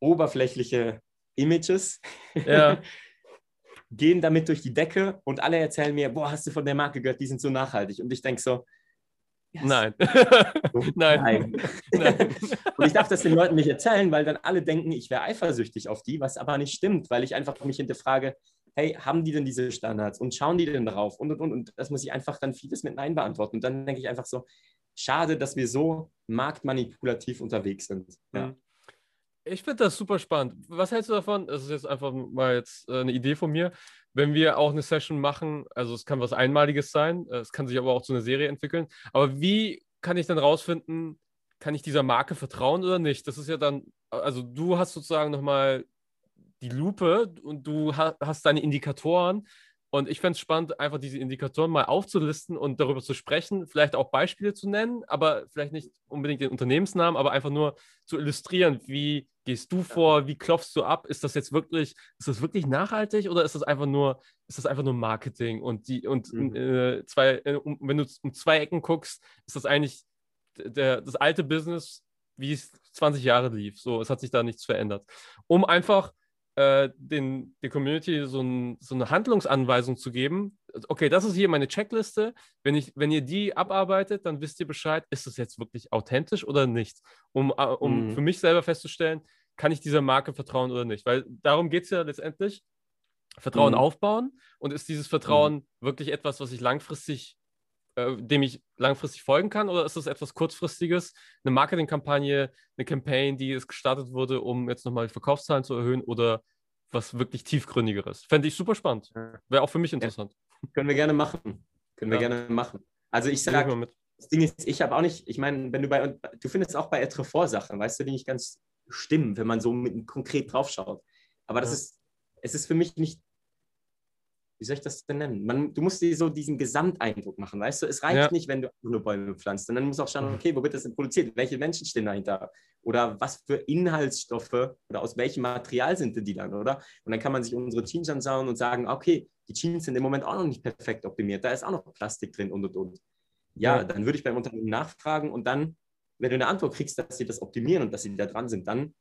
oberflächliche Images, gehen damit durch die Decke und alle erzählen mir, boah, hast du von der Marke gehört, die sind so nachhaltig. Und ich denke so, yes, Nein. so, Nein. Nein. Und ich darf das den Leuten nicht erzählen, weil dann alle denken, ich wäre eifersüchtig auf die, was aber nicht stimmt, weil ich einfach mich hinterfrage, hey, haben die denn diese Standards und schauen die denn darauf und und und und das muss ich einfach dann vieles mit Nein beantworten. Und dann denke ich einfach so, schade, dass wir so marktmanipulativ unterwegs sind. Ja. Mhm. Ich finde das super spannend. Was hältst du davon? Das ist jetzt einfach mal jetzt äh, eine Idee von mir. Wenn wir auch eine Session machen, also es kann was Einmaliges sein, äh, es kann sich aber auch zu einer Serie entwickeln. Aber wie kann ich dann rausfinden, kann ich dieser Marke vertrauen oder nicht? Das ist ja dann, also du hast sozusagen nochmal die Lupe und du ha hast deine Indikatoren. Und ich fände es spannend, einfach diese Indikatoren mal aufzulisten und darüber zu sprechen, vielleicht auch Beispiele zu nennen, aber vielleicht nicht unbedingt den Unternehmensnamen, aber einfach nur zu illustrieren, wie gehst du vor, wie klopfst du ab? Ist das jetzt wirklich, ist das wirklich nachhaltig oder ist das einfach nur, ist das einfach nur Marketing? Und die, und Mhm. äh, zwei, äh, um, wenn du um zwei Ecken guckst, ist das eigentlich der, das alte Business, wie es 20 Jahre lief. So, es hat sich da nichts verändert. Um einfach äh, den, der Community so, ein, so eine Handlungsanweisung zu geben. Okay, das ist hier meine Checkliste. Wenn, ich, wenn ihr die abarbeitet, dann wisst ihr Bescheid, ist das jetzt wirklich authentisch oder nicht? Um, äh, um Mhm. für mich selber festzustellen, kann ich dieser Marke vertrauen oder nicht? Weil darum geht es ja letztendlich. Vertrauen Mhm. aufbauen und ist dieses Vertrauen wirklich etwas, was ich langfristig, äh, dem ich langfristig folgen kann, oder ist das etwas kurzfristiges, eine Marketingkampagne, eine Campaign, die es gestartet wurde, um jetzt nochmal die Verkaufszahlen zu erhöhen oder was wirklich tiefgründigeres? Fände ich super spannend. Ja. Wäre auch für mich interessant. Können wir gerne machen. Können wir Ja. gerne machen. Also ich sage, mal mit. das Ding ist, ich habe auch nicht, ich meine, wenn du bei, und du findest auch bei Etrefort Sachen, weißt du, die nicht ganz stimmen, wenn man so mit, konkret draufschaut. Aber das Ja. ist, es ist für mich nicht, wie soll ich das denn nennen? Man, du musst dir so diesen Gesamteindruck machen, weißt du? Es reicht Ja. nicht, wenn du nur Bäume pflanzt, sondern du musst auch schauen, okay, wo wird das denn produziert? Welche Menschen stehen dahinter? Oder was für Inhaltsstoffe oder aus welchem Material sind denn die dann, oder? Und dann kann man sich unsere Jeans anschauen und sagen, okay, die Jeans sind im Moment auch noch nicht perfekt optimiert, da ist auch noch Plastik drin und und und. Ja, Ja. dann würde ich beim Unternehmen nachfragen und dann, wenn du eine Antwort kriegst, dass sie das optimieren und dass sie da dran sind, dann,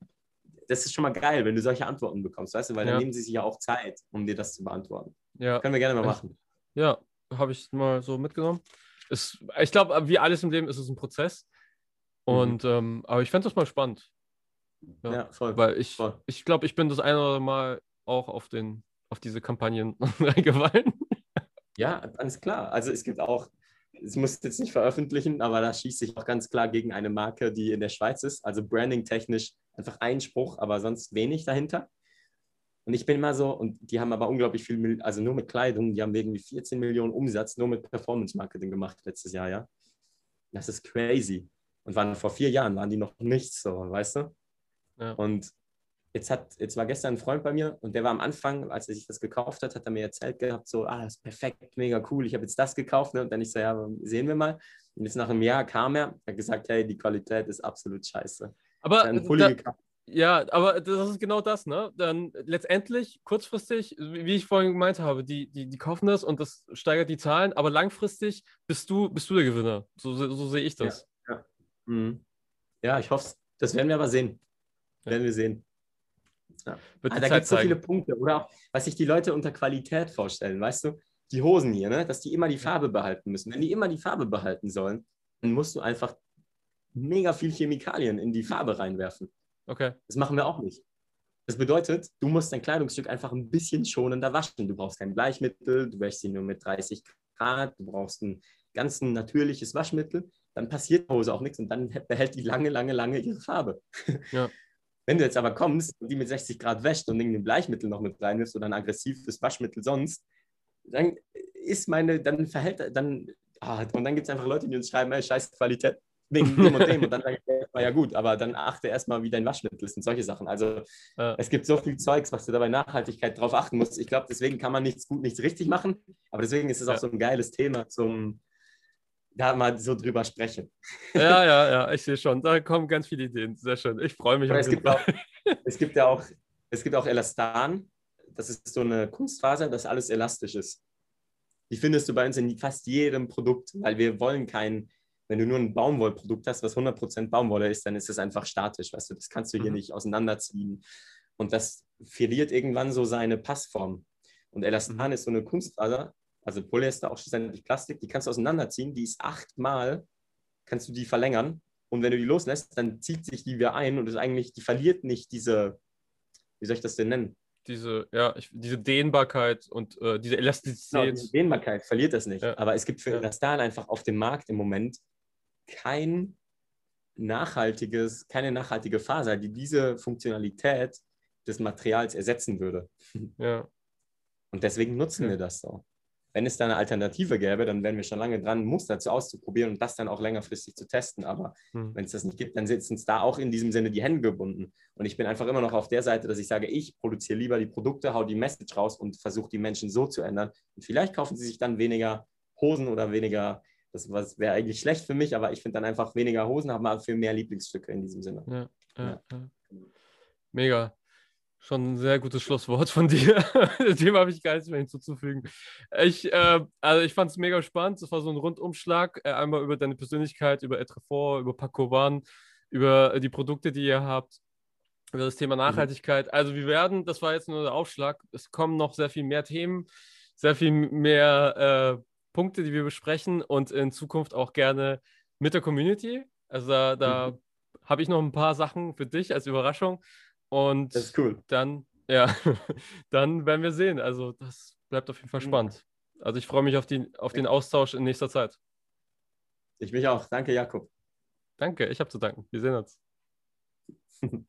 das ist schon mal geil, wenn du solche Antworten bekommst, weißt du, weil Ja. dann nehmen sie sich ja auch Zeit, um dir das zu beantworten. Ja, Können wir gerne mal machen. ja habe ich mal so mitgenommen. Es, ich glaube, wie alles im Leben ist es ein Prozess. Und, ähm, aber ich fände das mal spannend. Ja. Ja, voll. Weil ich, Voll. ich glaube, ich bin das eine oder andere Mal auch auf, den, auf diese Kampagnen reingefallen. Ja, ganz klar. Also es gibt auch, es muss jetzt nicht veröffentlichen, aber da schießt sich auch ganz klar gegen eine Marke, die in der Schweiz ist. Also branding-technisch einfach ein Spruch, aber sonst wenig dahinter. Und ich bin immer so, und die haben aber unglaublich viel, also nur mit Kleidung, die haben irgendwie 14 Millionen Umsatz nur mit Performance-Marketing gemacht letztes Jahr, ja. Das ist crazy. Und waren vor vier Jahren, waren die noch nichts so, weißt du? Ja. Und jetzt, hat, jetzt war gestern ein Freund bei mir und der war am Anfang, als er sich das gekauft hat, hat er mir erzählt gehabt, so, ah, das ist perfekt, mega cool, ich habe jetzt das gekauft. Ne? Und dann ich so, ja, sehen wir mal. Und jetzt nach einem Jahr kam er, hat gesagt, hey, die Qualität ist absolut scheiße. Aber da, gekauft. Ja, aber das ist genau das, ne? Dann letztendlich, kurzfristig, wie ich vorhin gemeint habe, die, die, die kaufen das und das steigert die Zahlen, aber langfristig bist du, bist du der Gewinner. So, so, so sehe ich das. Mhm. Ja, ich hoffe Das werden wir aber sehen. Ja. Werden wir sehen. Ja. Ah, da gibt es so viele Punkte. Oder auch, was sich die Leute unter Qualität vorstellen, weißt du? Die Hosen hier, ne? dass die immer die Farbe behalten müssen. Wenn die immer die Farbe behalten sollen, dann musst du einfach mega viel Chemikalien in die Farbe reinwerfen. Okay. Das machen wir auch nicht. Das bedeutet, du musst dein Kleidungsstück einfach ein bisschen schonender waschen. Du brauchst kein Bleichmittel, du wäschst sie nur mit 30 Grad, du brauchst ein ganz natürliches Waschmittel. Dann passiert der Hose auch nichts und dann behält die lange, lange, lange ihre Farbe. Ja. Wenn du jetzt aber kommst und die mit 60 Grad wäscht und irgendein Bleichmittel noch mit reinwirfst oder ein aggressives Waschmittel sonst, dann ist meine, dann verhält, dann, ah, und dann gibt es einfach Leute, die uns schreiben, ey, scheiß Qualität, wegen dem und dem. Und dann sage ich, erstmal, ja gut, aber dann achte erstmal, wie dein Waschmittel ist und solche Sachen. Also Ja. es gibt so viel Zeugs, was du dabei Nachhaltigkeit drauf achten musst. Ich glaube, deswegen kann man nichts gut, nichts richtig machen. Aber deswegen ist es auch Ja. so ein geiles Thema zum da mal so drüber sprechen. Ja, ja, ja, ich sehe schon. Da kommen ganz viele Ideen. Sehr schön. Ich freue mich es gibt, auch, es gibt ja auch, es gibt auch Elastan. Das ist so eine Kunstfaser, das alles elastisch ist. Die findest du bei uns in fast jedem Produkt, weil wir wollen kein, wenn du nur ein Baumwollprodukt hast, was 100% Baumwolle ist, dann ist es einfach statisch. Weißt du, das kannst du hier Mhm. nicht auseinanderziehen. Und das verliert irgendwann so seine Passform. Und Elastan Mhm. ist so eine Kunstfaser, also Polyester, auch schlussendlich Plastik, die kannst du auseinanderziehen. Die ist achtmal, kannst du die verlängern. Und wenn du die loslässt, dann zieht sich die wieder ein und ist eigentlich, die verliert nicht diese, wie soll ich das denn nennen? Diese, ja, ich, diese Dehnbarkeit und äh, diese Genau, Elastizität. die Dehnbarkeit verliert das nicht. Ja. Aber es gibt für. Elastan einfach auf dem Markt im Moment kein nachhaltiges, keine nachhaltige Faser, die diese Funktionalität des Materials ersetzen würde. Ja, Und deswegen nutzen Ja. wir das so. Wenn es da eine Alternative gäbe, dann wären wir schon lange dran, Muster zu auszuprobieren und das dann auch längerfristig zu testen. Aber hm. wenn es das nicht gibt, dann sitzen uns da auch in diesem Sinne die Hände gebunden. Und ich bin einfach immer noch auf der Seite, dass ich sage, ich produziere lieber die Produkte, hau die Message raus und versuche die Menschen so zu ändern. Und vielleicht kaufen sie sich dann weniger Hosen oder weniger, das wäre eigentlich schlecht für mich, aber ich finde dann einfach weniger Hosen, haben aber für mehr Lieblingsstücke in diesem Sinne. ja, ja, Ja. Mega. Schon ein sehr gutes Schlusswort von dir. Dem habe ich gar nichts mehr hinzuzufügen. Ich, äh, also ich fand es mega spannend. Es war so ein Rundumschlag. Äh, einmal über deine Persönlichkeit, über Etrefort, über Pacovan, über die Produkte, die ihr habt, über das Thema Nachhaltigkeit. Also wir werden, das war jetzt nur der Aufschlag, es kommen noch sehr viel mehr Themen, sehr viel mehr äh, Punkte, die wir besprechen und in Zukunft auch gerne mit der Community. Also da, da Mhm. habe ich noch ein paar Sachen für dich als Überraschung. Und Das ist cool. dann, ja, dann werden wir sehen. Also das bleibt auf jeden Fall Mhm. spannend. Also ich freue mich auf, die, auf den Austausch in nächster Zeit. Ich mich auch. Danke, Jakob. Danke, ich habe zu danken. Wir sehen uns.